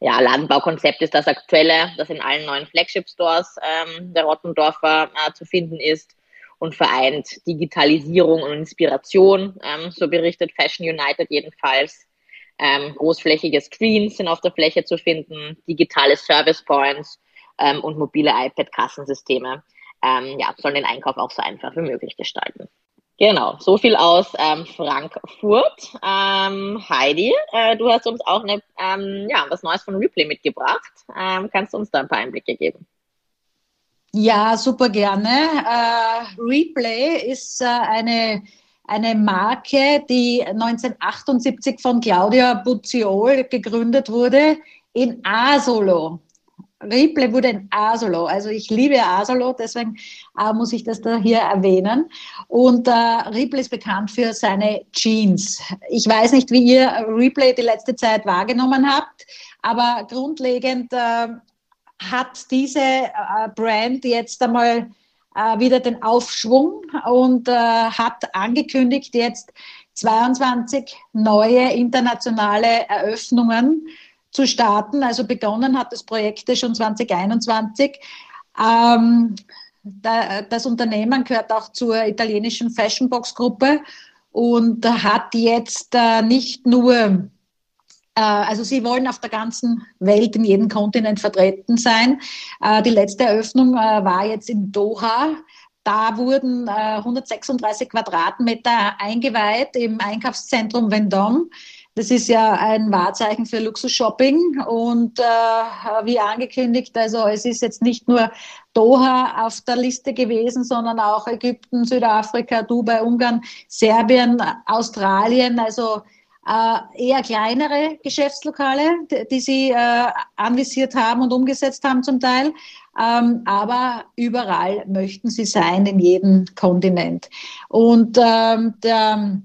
ja, Ladenbaukonzept ist das aktuelle, das in allen neuen Flagship-Stores ähm, der Rottendorfer äh, zu finden ist und vereint Digitalisierung und Inspiration, ähm, so berichtet Fashion United jedenfalls. Ähm, großflächige Screens sind auf der Fläche zu finden, digitale Service Points ähm, und mobile iPad-Kassensysteme ähm, ja, sollen den Einkauf auch so einfach wie möglich gestalten. Genau, so viel aus ähm, Frankfurt. Ähm, Heidi, äh, du hast uns auch eine, ähm, ja, was Neues von Replay mitgebracht. Ähm, kannst du uns da ein paar Einblicke geben? Ja, super gerne. Äh, Replay ist äh, eine, eine Marke, die 1978 von Claudia Buzziol gegründet wurde in Asolo. Ripley wurde ein Asolo. Also ich liebe Asolo, deswegen äh, muss ich das da hier erwähnen. Und äh, Ripley ist bekannt für seine Jeans. Ich weiß nicht, wie ihr Ripley die letzte Zeit wahrgenommen habt, aber grundlegend äh, hat diese äh, Brand jetzt einmal äh, wieder den Aufschwung und äh, hat angekündigt, jetzt 22 neue internationale Eröffnungen zu starten. Also begonnen hat das Projekt schon 2021. Ähm, da, das Unternehmen gehört auch zur italienischen Fashionbox Gruppe und hat jetzt äh, nicht nur äh, also sie wollen auf der ganzen Welt, in jedem Kontinent vertreten sein. Äh, die letzte Eröffnung äh, war jetzt in Doha. Da wurden 136 Quadratmeter eingeweiht im Einkaufszentrum Vendôme. Das ist ja ein Wahrzeichen für Luxus-Shopping und äh, wie angekündigt, also es ist jetzt nicht nur Doha auf der Liste gewesen, sondern auch Ägypten, Südafrika, Dubai, Ungarn, Serbien, Australien, also äh, eher kleinere Geschäftslokale, die, die sie äh, anvisiert haben und umgesetzt haben zum Teil. Ähm, aber überall möchten sie sein, in jedem Kontinent. Und ähm, der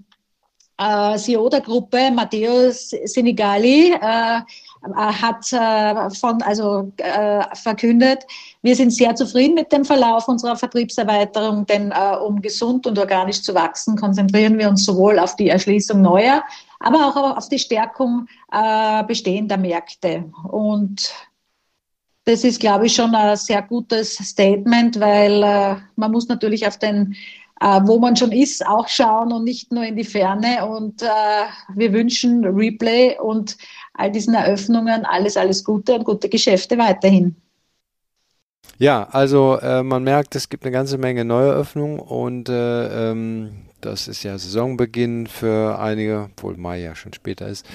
äh, CEO der Gruppe, Matteo Senegali, äh, äh, hat äh, von, also, äh, verkündet, wir sind sehr zufrieden mit dem Verlauf unserer Vertriebserweiterung, denn äh, um gesund und organisch zu wachsen, konzentrieren wir uns sowohl auf die Erschließung neuer, aber auch auf die Stärkung äh, bestehender Märkte. Und das ist, glaube ich, schon ein sehr gutes Statement, weil äh, man muss natürlich auf den äh, wo man schon ist, auch schauen und nicht nur in die Ferne. Und äh, wir wünschen Replay und all diesen Eröffnungen alles, alles Gute und gute Geschäfte weiterhin. Ja, also äh, man merkt, es gibt eine ganze Menge Neueröffnungen und äh, ähm, das ist ja Saisonbeginn für einige, obwohl Mai ja schon später ist.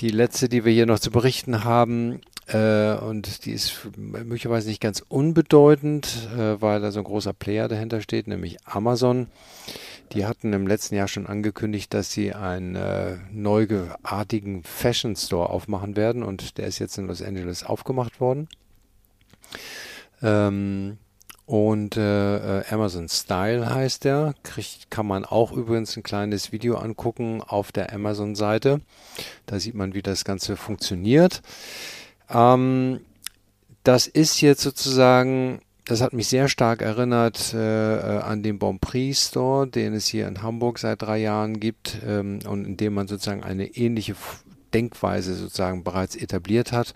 Die letzte, die wir hier noch zu berichten haben, äh, und die ist möglicherweise nicht ganz unbedeutend, äh, weil da so ein großer Player dahinter steht, nämlich Amazon. Die hatten im letzten Jahr schon angekündigt, dass sie einen äh, neuartigen Fashion Store aufmachen werden und der ist jetzt in Los Angeles aufgemacht worden. Ähm, und äh, äh, Amazon Style heißt der. Kriegt, kann man auch übrigens ein kleines Video angucken auf der Amazon-Seite. Da sieht man, wie das Ganze funktioniert. Ähm, das ist jetzt sozusagen, das hat mich sehr stark erinnert äh, äh an den Bonprix Store, den es hier in Hamburg seit drei Jahren gibt ähm, und in dem man sozusagen eine ähnliche Denkweise sozusagen bereits etabliert hat.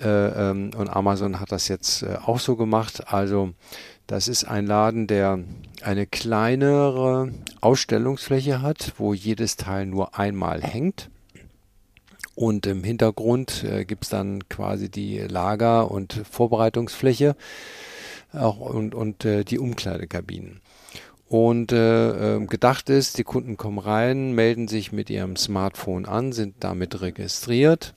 Äh, ähm, und Amazon hat das jetzt äh, auch so gemacht. Also das ist ein Laden, der eine kleinere Ausstellungsfläche hat, wo jedes Teil nur einmal hängt. Und im Hintergrund äh, gibt es dann quasi die Lager- und Vorbereitungsfläche auch und, und äh, die Umkleidekabinen. Und äh, ähm, gedacht ist, die Kunden kommen rein, melden sich mit ihrem Smartphone an, sind damit registriert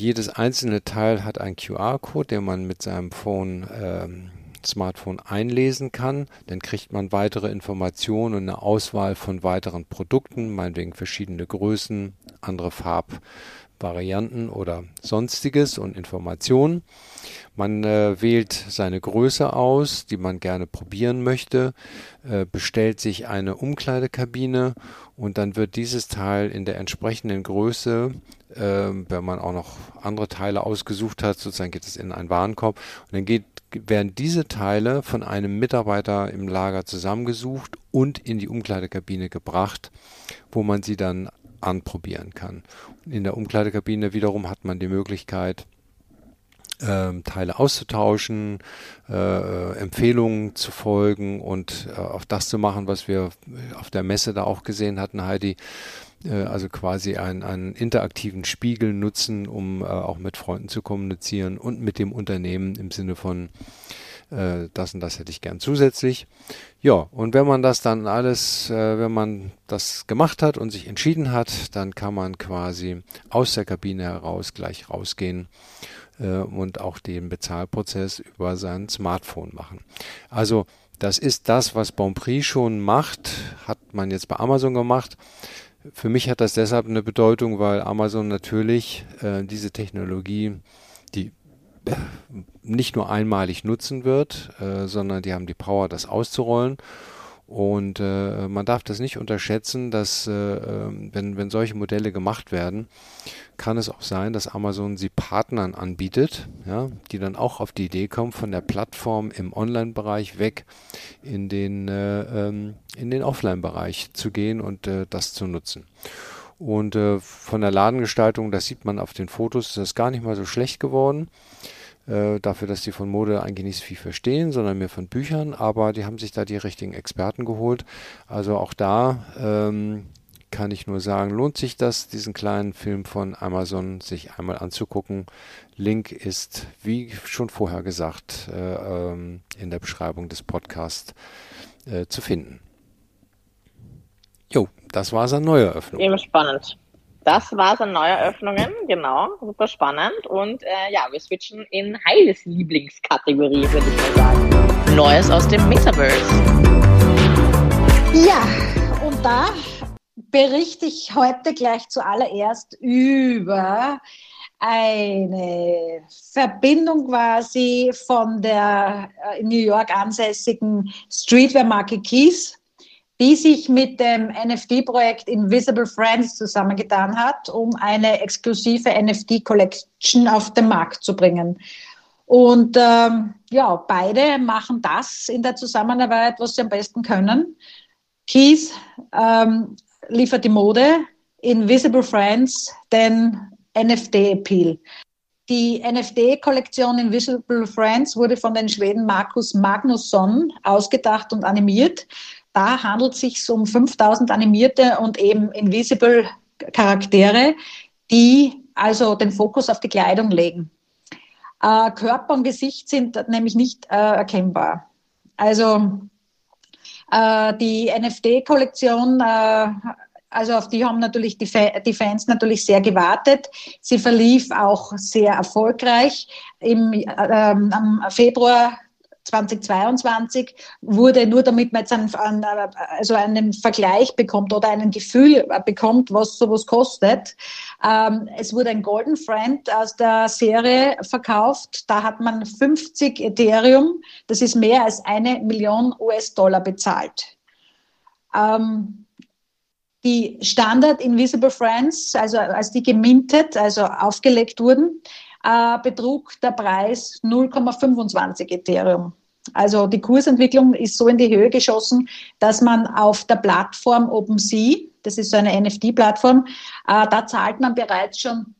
jedes einzelne Teil hat einen QR-Code, den man mit seinem Phone, ähm, Smartphone einlesen kann. Dann kriegt man weitere Informationen und eine Auswahl von weiteren Produkten, meinetwegen verschiedene Größen, andere Farbvarianten oder sonstiges und Informationen. Man äh, wählt seine Größe aus, die man gerne probieren möchte, äh, bestellt sich eine Umkleidekabine und dann wird dieses Teil in der entsprechenden Größe, äh, wenn man auch noch andere Teile ausgesucht hat, sozusagen geht es in einen Warenkorb und dann geht, werden diese Teile von einem Mitarbeiter im Lager zusammengesucht und in die Umkleidekabine gebracht, wo man sie dann anprobieren kann. In der Umkleidekabine wiederum hat man die Möglichkeit, ähm, Teile auszutauschen, äh, äh, Empfehlungen zu folgen und äh, auf das zu machen, was wir auf der Messe da auch gesehen hatten, Heidi. Äh, also quasi einen, einen interaktiven Spiegel nutzen, um äh, auch mit Freunden zu kommunizieren und mit dem Unternehmen im Sinne von äh, das und das hätte ich gern zusätzlich. Ja, und wenn man das dann alles, wenn man das gemacht hat und sich entschieden hat, dann kann man quasi aus der Kabine heraus gleich rausgehen äh, und auch den Bezahlprozess über sein Smartphone machen. Also das ist das, was Bonprix schon macht, hat man jetzt bei Amazon gemacht. Für mich hat das deshalb eine Bedeutung, weil Amazon natürlich äh, diese Technologie, die äh, nicht nur einmalig nutzen wird, äh, sondern die haben die Power, das auszurollen. Und äh, man darf das nicht unterschätzen, dass äh, ähm, wenn, wenn solche Modelle gemacht werden, kann es auch sein, dass Amazon sie Partnern anbietet, ja, die dann auch auf die Idee kommen, von der Plattform im Online-Bereich weg in den, äh, ähm, in den Offline-Bereich zu gehen und äh, das zu nutzen. Und äh, von der Ladengestaltung, das sieht man auf den Fotos, ist das gar nicht mal so schlecht geworden äh, dafür, dass die von Mode eigentlich nicht so viel verstehen, sondern mehr von Büchern, aber die haben sich da die richtigen Experten geholt. Also auch da ähm, kann ich nur sagen, lohnt sich das, diesen kleinen Film von Amazon sich einmal anzugucken. Link ist, wie schon vorher gesagt, äh, ähm, in der Beschreibung des Podcasts äh, zu finden. Jo, das war seine neue Eröffnung. Eben spannend. Das war es an Neueröffnungen, genau, super spannend. Und äh, ja, wir switchen in Heiles Lieblingskategorie, würde ich mal sagen. Neues aus dem Metaverse. Ja, und da berichte ich heute gleich zuallererst über eine Verbindung quasi von der in New York ansässigen Streetwear-Marke Keys die sich mit dem NFT-Projekt Invisible Friends zusammengetan hat, um eine exklusive NFT-Collection auf den Markt zu bringen. Und ähm, ja, beide machen das in der Zusammenarbeit, was sie am besten können. Keys ähm, liefert die Mode, Invisible Friends den NFT-Appeal. Die NFT-Kollektion Invisible Friends wurde von den Schweden Markus Magnusson ausgedacht und animiert. Da handelt es sich um 5000 animierte und eben invisible Charaktere, die also den Fokus auf die Kleidung legen. Äh, Körper und Gesicht sind nämlich nicht äh, erkennbar. Also äh, die NFT-Kollektion, äh, also auf die haben natürlich die, Fa die, Fans natürlich sehr gewartet. Sie verlief auch sehr erfolgreich. Im, ähm, am Februar 2022 wurde, nur damit man jetzt einen, also einen Vergleich bekommt oder ein Gefühl bekommt, was sowas kostet. Ähm, es wurde ein Golden Friend aus der Serie verkauft. Da hat man 50 Ethereum, das ist mehr als eine Million US-Dollar bezahlt. Ähm, die Standard Invisible Friends, also als die gemintet, also aufgelegt wurden, äh, betrug der Preis 0,25 Ethereum. Also die Kursentwicklung ist so in die Höhe geschossen, dass man auf der Plattform OpenSea, das ist so eine NFT-Plattform, äh, da zahlt man bereits schon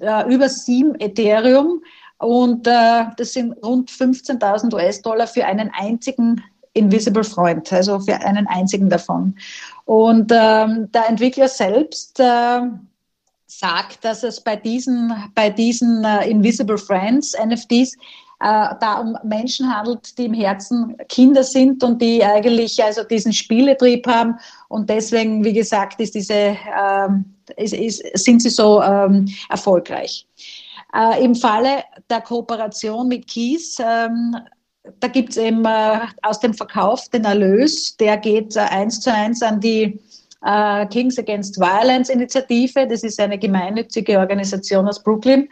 äh, über 7 Ethereum und äh, das sind rund 15.000 US-Dollar für einen einzigen Invisible Freund, also für einen einzigen davon. Und ähm, der Entwickler selbst äh, sagt, dass es bei diesen, bei diesen äh, Invisible Friends, NFTs, da um Menschen handelt, die im Herzen Kinder sind und die eigentlich also diesen Spieletrieb haben. Und deswegen, wie gesagt, ist diese, ähm, ist, ist, sind sie so ähm, erfolgreich. Äh, Im Falle der Kooperation mit Kies ähm, da gibt es eben äh, aus dem Verkauf den Erlös, der geht äh, eins zu eins an die äh, Kings Against Violence Initiative. Das ist eine gemeinnützige Organisation aus Brooklyn.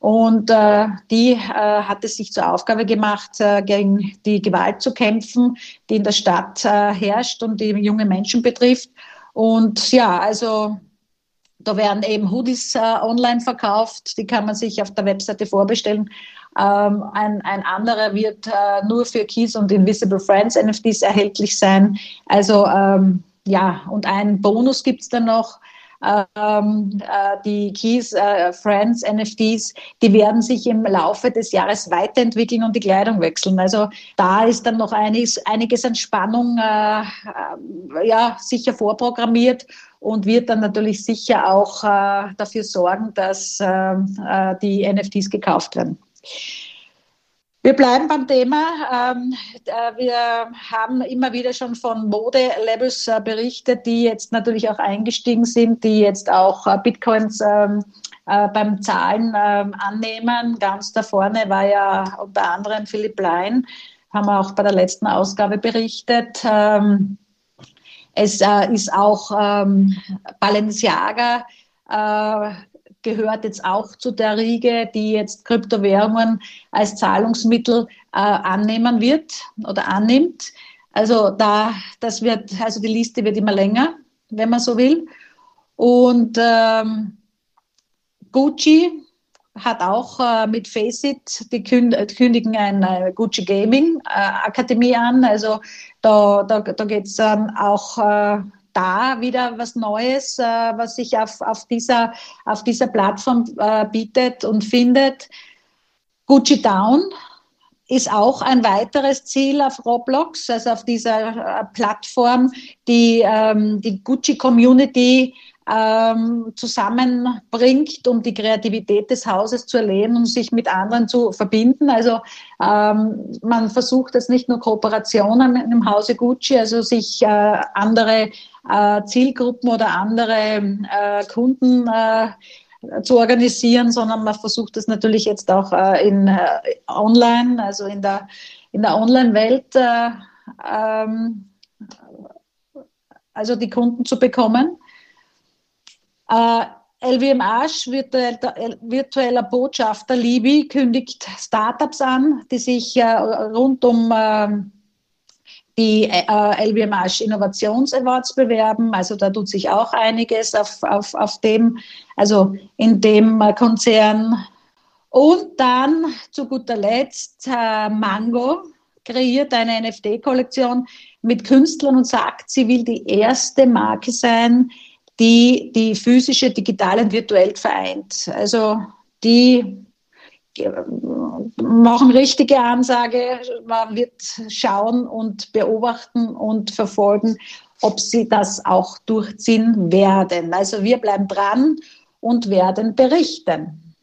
Und äh, die äh, hat es sich zur Aufgabe gemacht, äh, gegen die Gewalt zu kämpfen, die in der Stadt äh, herrscht und die junge Menschen betrifft. Und ja, also da werden eben Hoodies äh, online verkauft, die kann man sich auf der Webseite vorbestellen. Ähm, ein, ein anderer wird äh, nur für Keys und Invisible Friends NFTs erhältlich sein. Also ähm, ja, und einen Bonus gibt es dann noch. Ähm, äh, die Keys äh, Friends NFTs, die werden sich im Laufe des Jahres weiterentwickeln und die Kleidung wechseln. Also da ist dann noch einiges, einiges an Spannung äh, äh ja, sicher vorprogrammiert und wird dann natürlich sicher auch äh, dafür sorgen, dass äh, die NFTs gekauft werden. Wir bleiben beim Thema. Ähm, äh, wir haben immer wieder schon von Mode-Labels äh, berichtet, die jetzt natürlich auch eingestiegen sind, die jetzt auch äh, Bitcoins ähm, beim Zahlen ähm, annehmen. Ganz da vorne war ja unter anderem Philipp Lein, haben wir auch bei der letzten Ausgabe berichtet. Es ist auch Balenciaga gehört jetzt auch zu der Riege, die jetzt Kryptowährungen als Zahlungsmittel äh, annehmen wird oder annimmt. Also da, das wird, also die Liste wird immer länger, wenn man so will. Und ähm, Gucci hat auch äh, mit Faceit, die kündigen eine Gucci Gaming äh, Akademie an. Also da, da, da geht es dann auch äh, da wieder was Neues, äh, was sich auf, auf, dieser, auf dieser Plattform äh, bietet und findet. Gucci Down ist auch ein weiteres Ziel auf Roblox, also auf dieser äh, Plattform, die ähm, die Gucci Community ähm, zusammenbringt, um die Kreativität des Hauses zu erleben und sich mit anderen zu verbinden. Also ähm, man versucht jetzt nicht nur Kooperationen im Hause Gucci, also sich äh, andere äh, Zielgruppen oder andere äh, Kunden äh, zu organisieren, sondern man versucht das natürlich jetzt auch äh, in äh, online, also in der in der Online-Welt ähm, also die Kunden zu bekommen. Äh, LWM Asch, virtueller Botschafter Libi, kündigt Startups an, die sich äh, rund um äh, die äh, LWM Asch Innovations Awards bewerben. Also da tut sich auch einiges auf, auf, auf dem, also in dem äh, Konzern. Und dann zu guter Letzt äh, Mango kreiert eine NFT-Kollektion mit Künstlern und sagt, sie will die erste Marke sein, die die physische, digitale und virtuell vereint. Also die machen richtige Ansage. Man wird schauen und beobachten und verfolgen, ob sie das auch durchziehen werden. Also wir bleiben dran und werden berichten.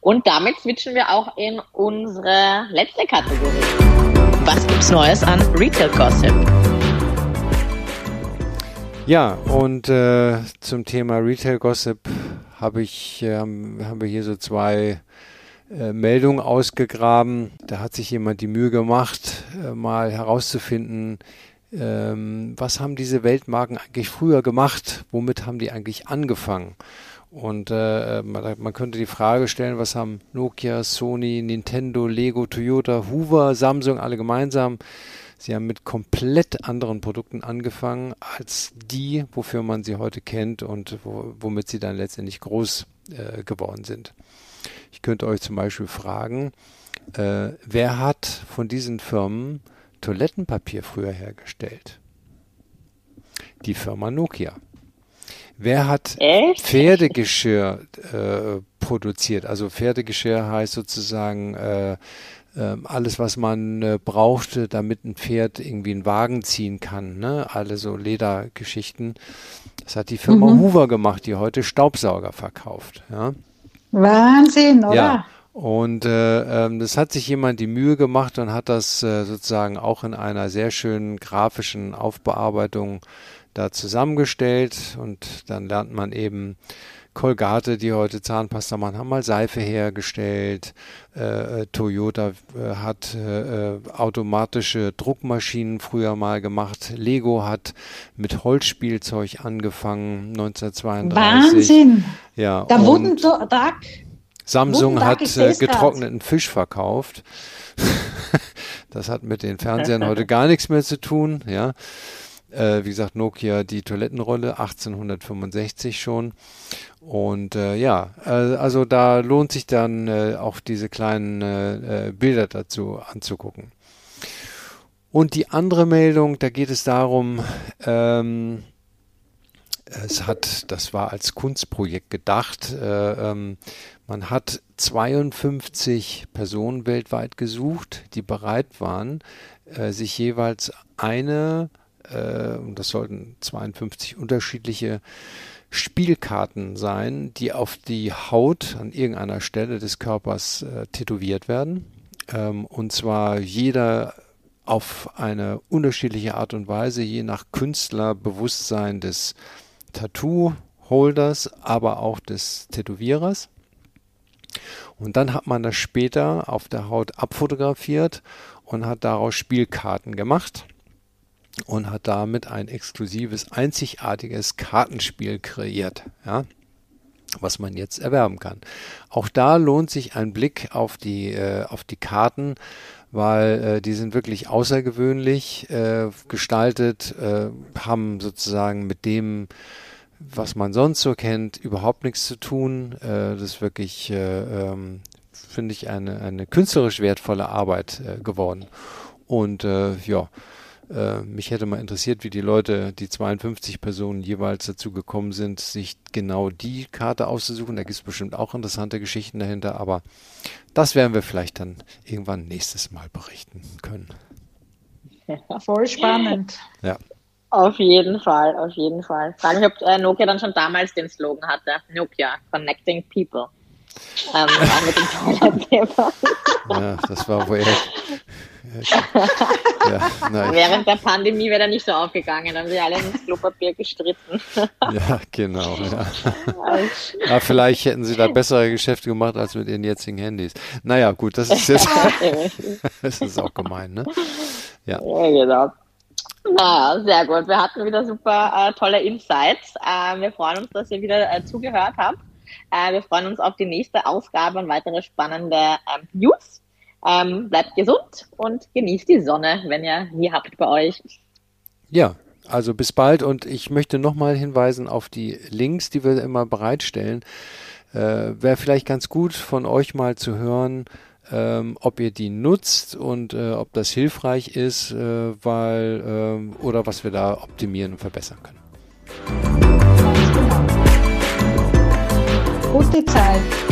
Und damit switchen wir auch in unsere letzte Kategorie. Was gibt's Neues an Retail Gossip? Ja, und äh, zum Thema Retail Gossip habe ich, äh, haben wir hier so zwei äh, Meldung ausgegraben. Da hat sich jemand die Mühe gemacht, äh, mal herauszufinden, ähm, was haben diese Weltmarken eigentlich früher gemacht? Womit haben die eigentlich angefangen? Und äh, man, man, könnte die Frage stellen, was haben Nokia, Sony, Nintendo, Lego, Toyota, Hoover, Samsung alle gemeinsam? Sie haben mit komplett anderen Produkten angefangen als die, wofür man sie heute kennt und wo, womit sie dann letztendlich groß äh, geworden sind. Ich könnte euch zum Beispiel fragen, äh, wer hat von diesen Firmen Toilettenpapier früher hergestellt? Die Firma Nokia. Wer hat Echt? Pferdegeschirr äh, produziert? Also Pferdegeschirr heißt sozusagen äh, alles, was man äh, brauchte, damit ein Pferd irgendwie einen Wagen ziehen kann, ne? alle so Ledergeschichten. Das hat die Firma mhm. Hoover gemacht, die heute Staubsauger verkauft. Ja? Wahnsinn, oder? Ja. Und äh, ähm, das hat sich jemand die Mühe gemacht und hat das äh, sozusagen auch in einer sehr schönen grafischen Aufbearbeitung da zusammengestellt. Und dann lernt man eben Colgate, die heute Zahnpasta machen, haben mal Seife hergestellt. Äh, äh Toyota äh, hat äh, äh, automatische Druckmaschinen früher mal gemacht. Lego hat mit Holzspielzeug angefangen 1932. Wahnsinn! Ja, da wurden Duck. Samsung hat äh, getrockneten Fisch verkauft. das hat mit den Fernsehern heute gar nichts mehr zu tun. Ja, wie gesagt, Nokia die Toilettenrolle 1865 schon. Und äh, ja, äh, also da lohnt sich dann äh, auch diese kleinen äh, äh, Bilder dazu anzugucken. Und die andere Meldung, da geht es darum, ähm, es hat, das war als Kunstprojekt gedacht, äh, ähm, man hat 52 Personen weltweit gesucht, die bereit waren, äh, sich jeweils eine, äh, und das sollten 52 unterschiedliche Spielkarten sein, die auf die Haut an irgendeiner Stelle des Körpers äh, tätowiert werden. Ähm, und zwar jeder auf eine unterschiedliche Art und Weise, je nach Künstlerbewusstsein des Tattoo-Holders, aber auch des Tätowierers. Und dann hat man das später auf der Haut abfotografiert und hat daraus Spielkarten gemacht und hat damit ein exklusives, einzigartiges Kartenspiel kreiert, ja, was man jetzt erwerben kann. Auch da lohnt sich ein Blick auf die, äh, auf die Karten, weil äh, die sind wirklich außergewöhnlich äh, gestaltet, äh, haben sozusagen mit dem, was man sonst so kennt, überhaupt nichts zu tun. Äh, das ist wirklich, äh, ähm, finde ich, eine, eine künstlerisch wertvolle Arbeit geworden. Und ja, äh, mich hätte mal interessiert, wie die Leute, die 52 Personen jeweils dazu gekommen sind, sich genau die Karte auszusuchen. Da gibt es bestimmt auch interessante Geschichten dahinter, aber das werden wir vielleicht dann irgendwann nächstes Mal berichten können. Ja, voll spannend. Ja. Auf jeden Fall, auf jeden Fall. Frage mich, ob äh, Nokia dann schon damals den Slogan hatte. Nokia, Connecting People. Ähm, mit dem ja, das war wohl ja, Während der Pandemie wäre er nicht so aufgegangen, dann haben sie alle ins Klopapier gestritten. ja, genau. Ja. ja. vielleicht hätten sie da bessere Geschäfte gemacht als mit ihren jetzigen Handys. Naja, gut, das ist jetzt das ist auch gemein, ne? Ja, ja genau. Naja, sehr gut. Wir hatten wieder super äh, tolle Insights. Äh, wir freuen uns, dass ihr wieder äh, zugehört habt. Äh, wir freuen uns auf die nächste Ausgabe und weitere spannende ähm, News. Ähm, bleibt gesund und genießt die Sonne, wenn ihr die habt bei euch. Ja, also bis bald und ich möchte nochmal hinweisen auf die Links, die wir immer bereitstellen. Äh, Wäre vielleicht ganz gut von euch mal zu hören, ähm, ob ihr die nutzt und äh, ob das hilfreich ist, äh, weil ähm, oder was wir da optimieren und verbessern können. Gute Zeit.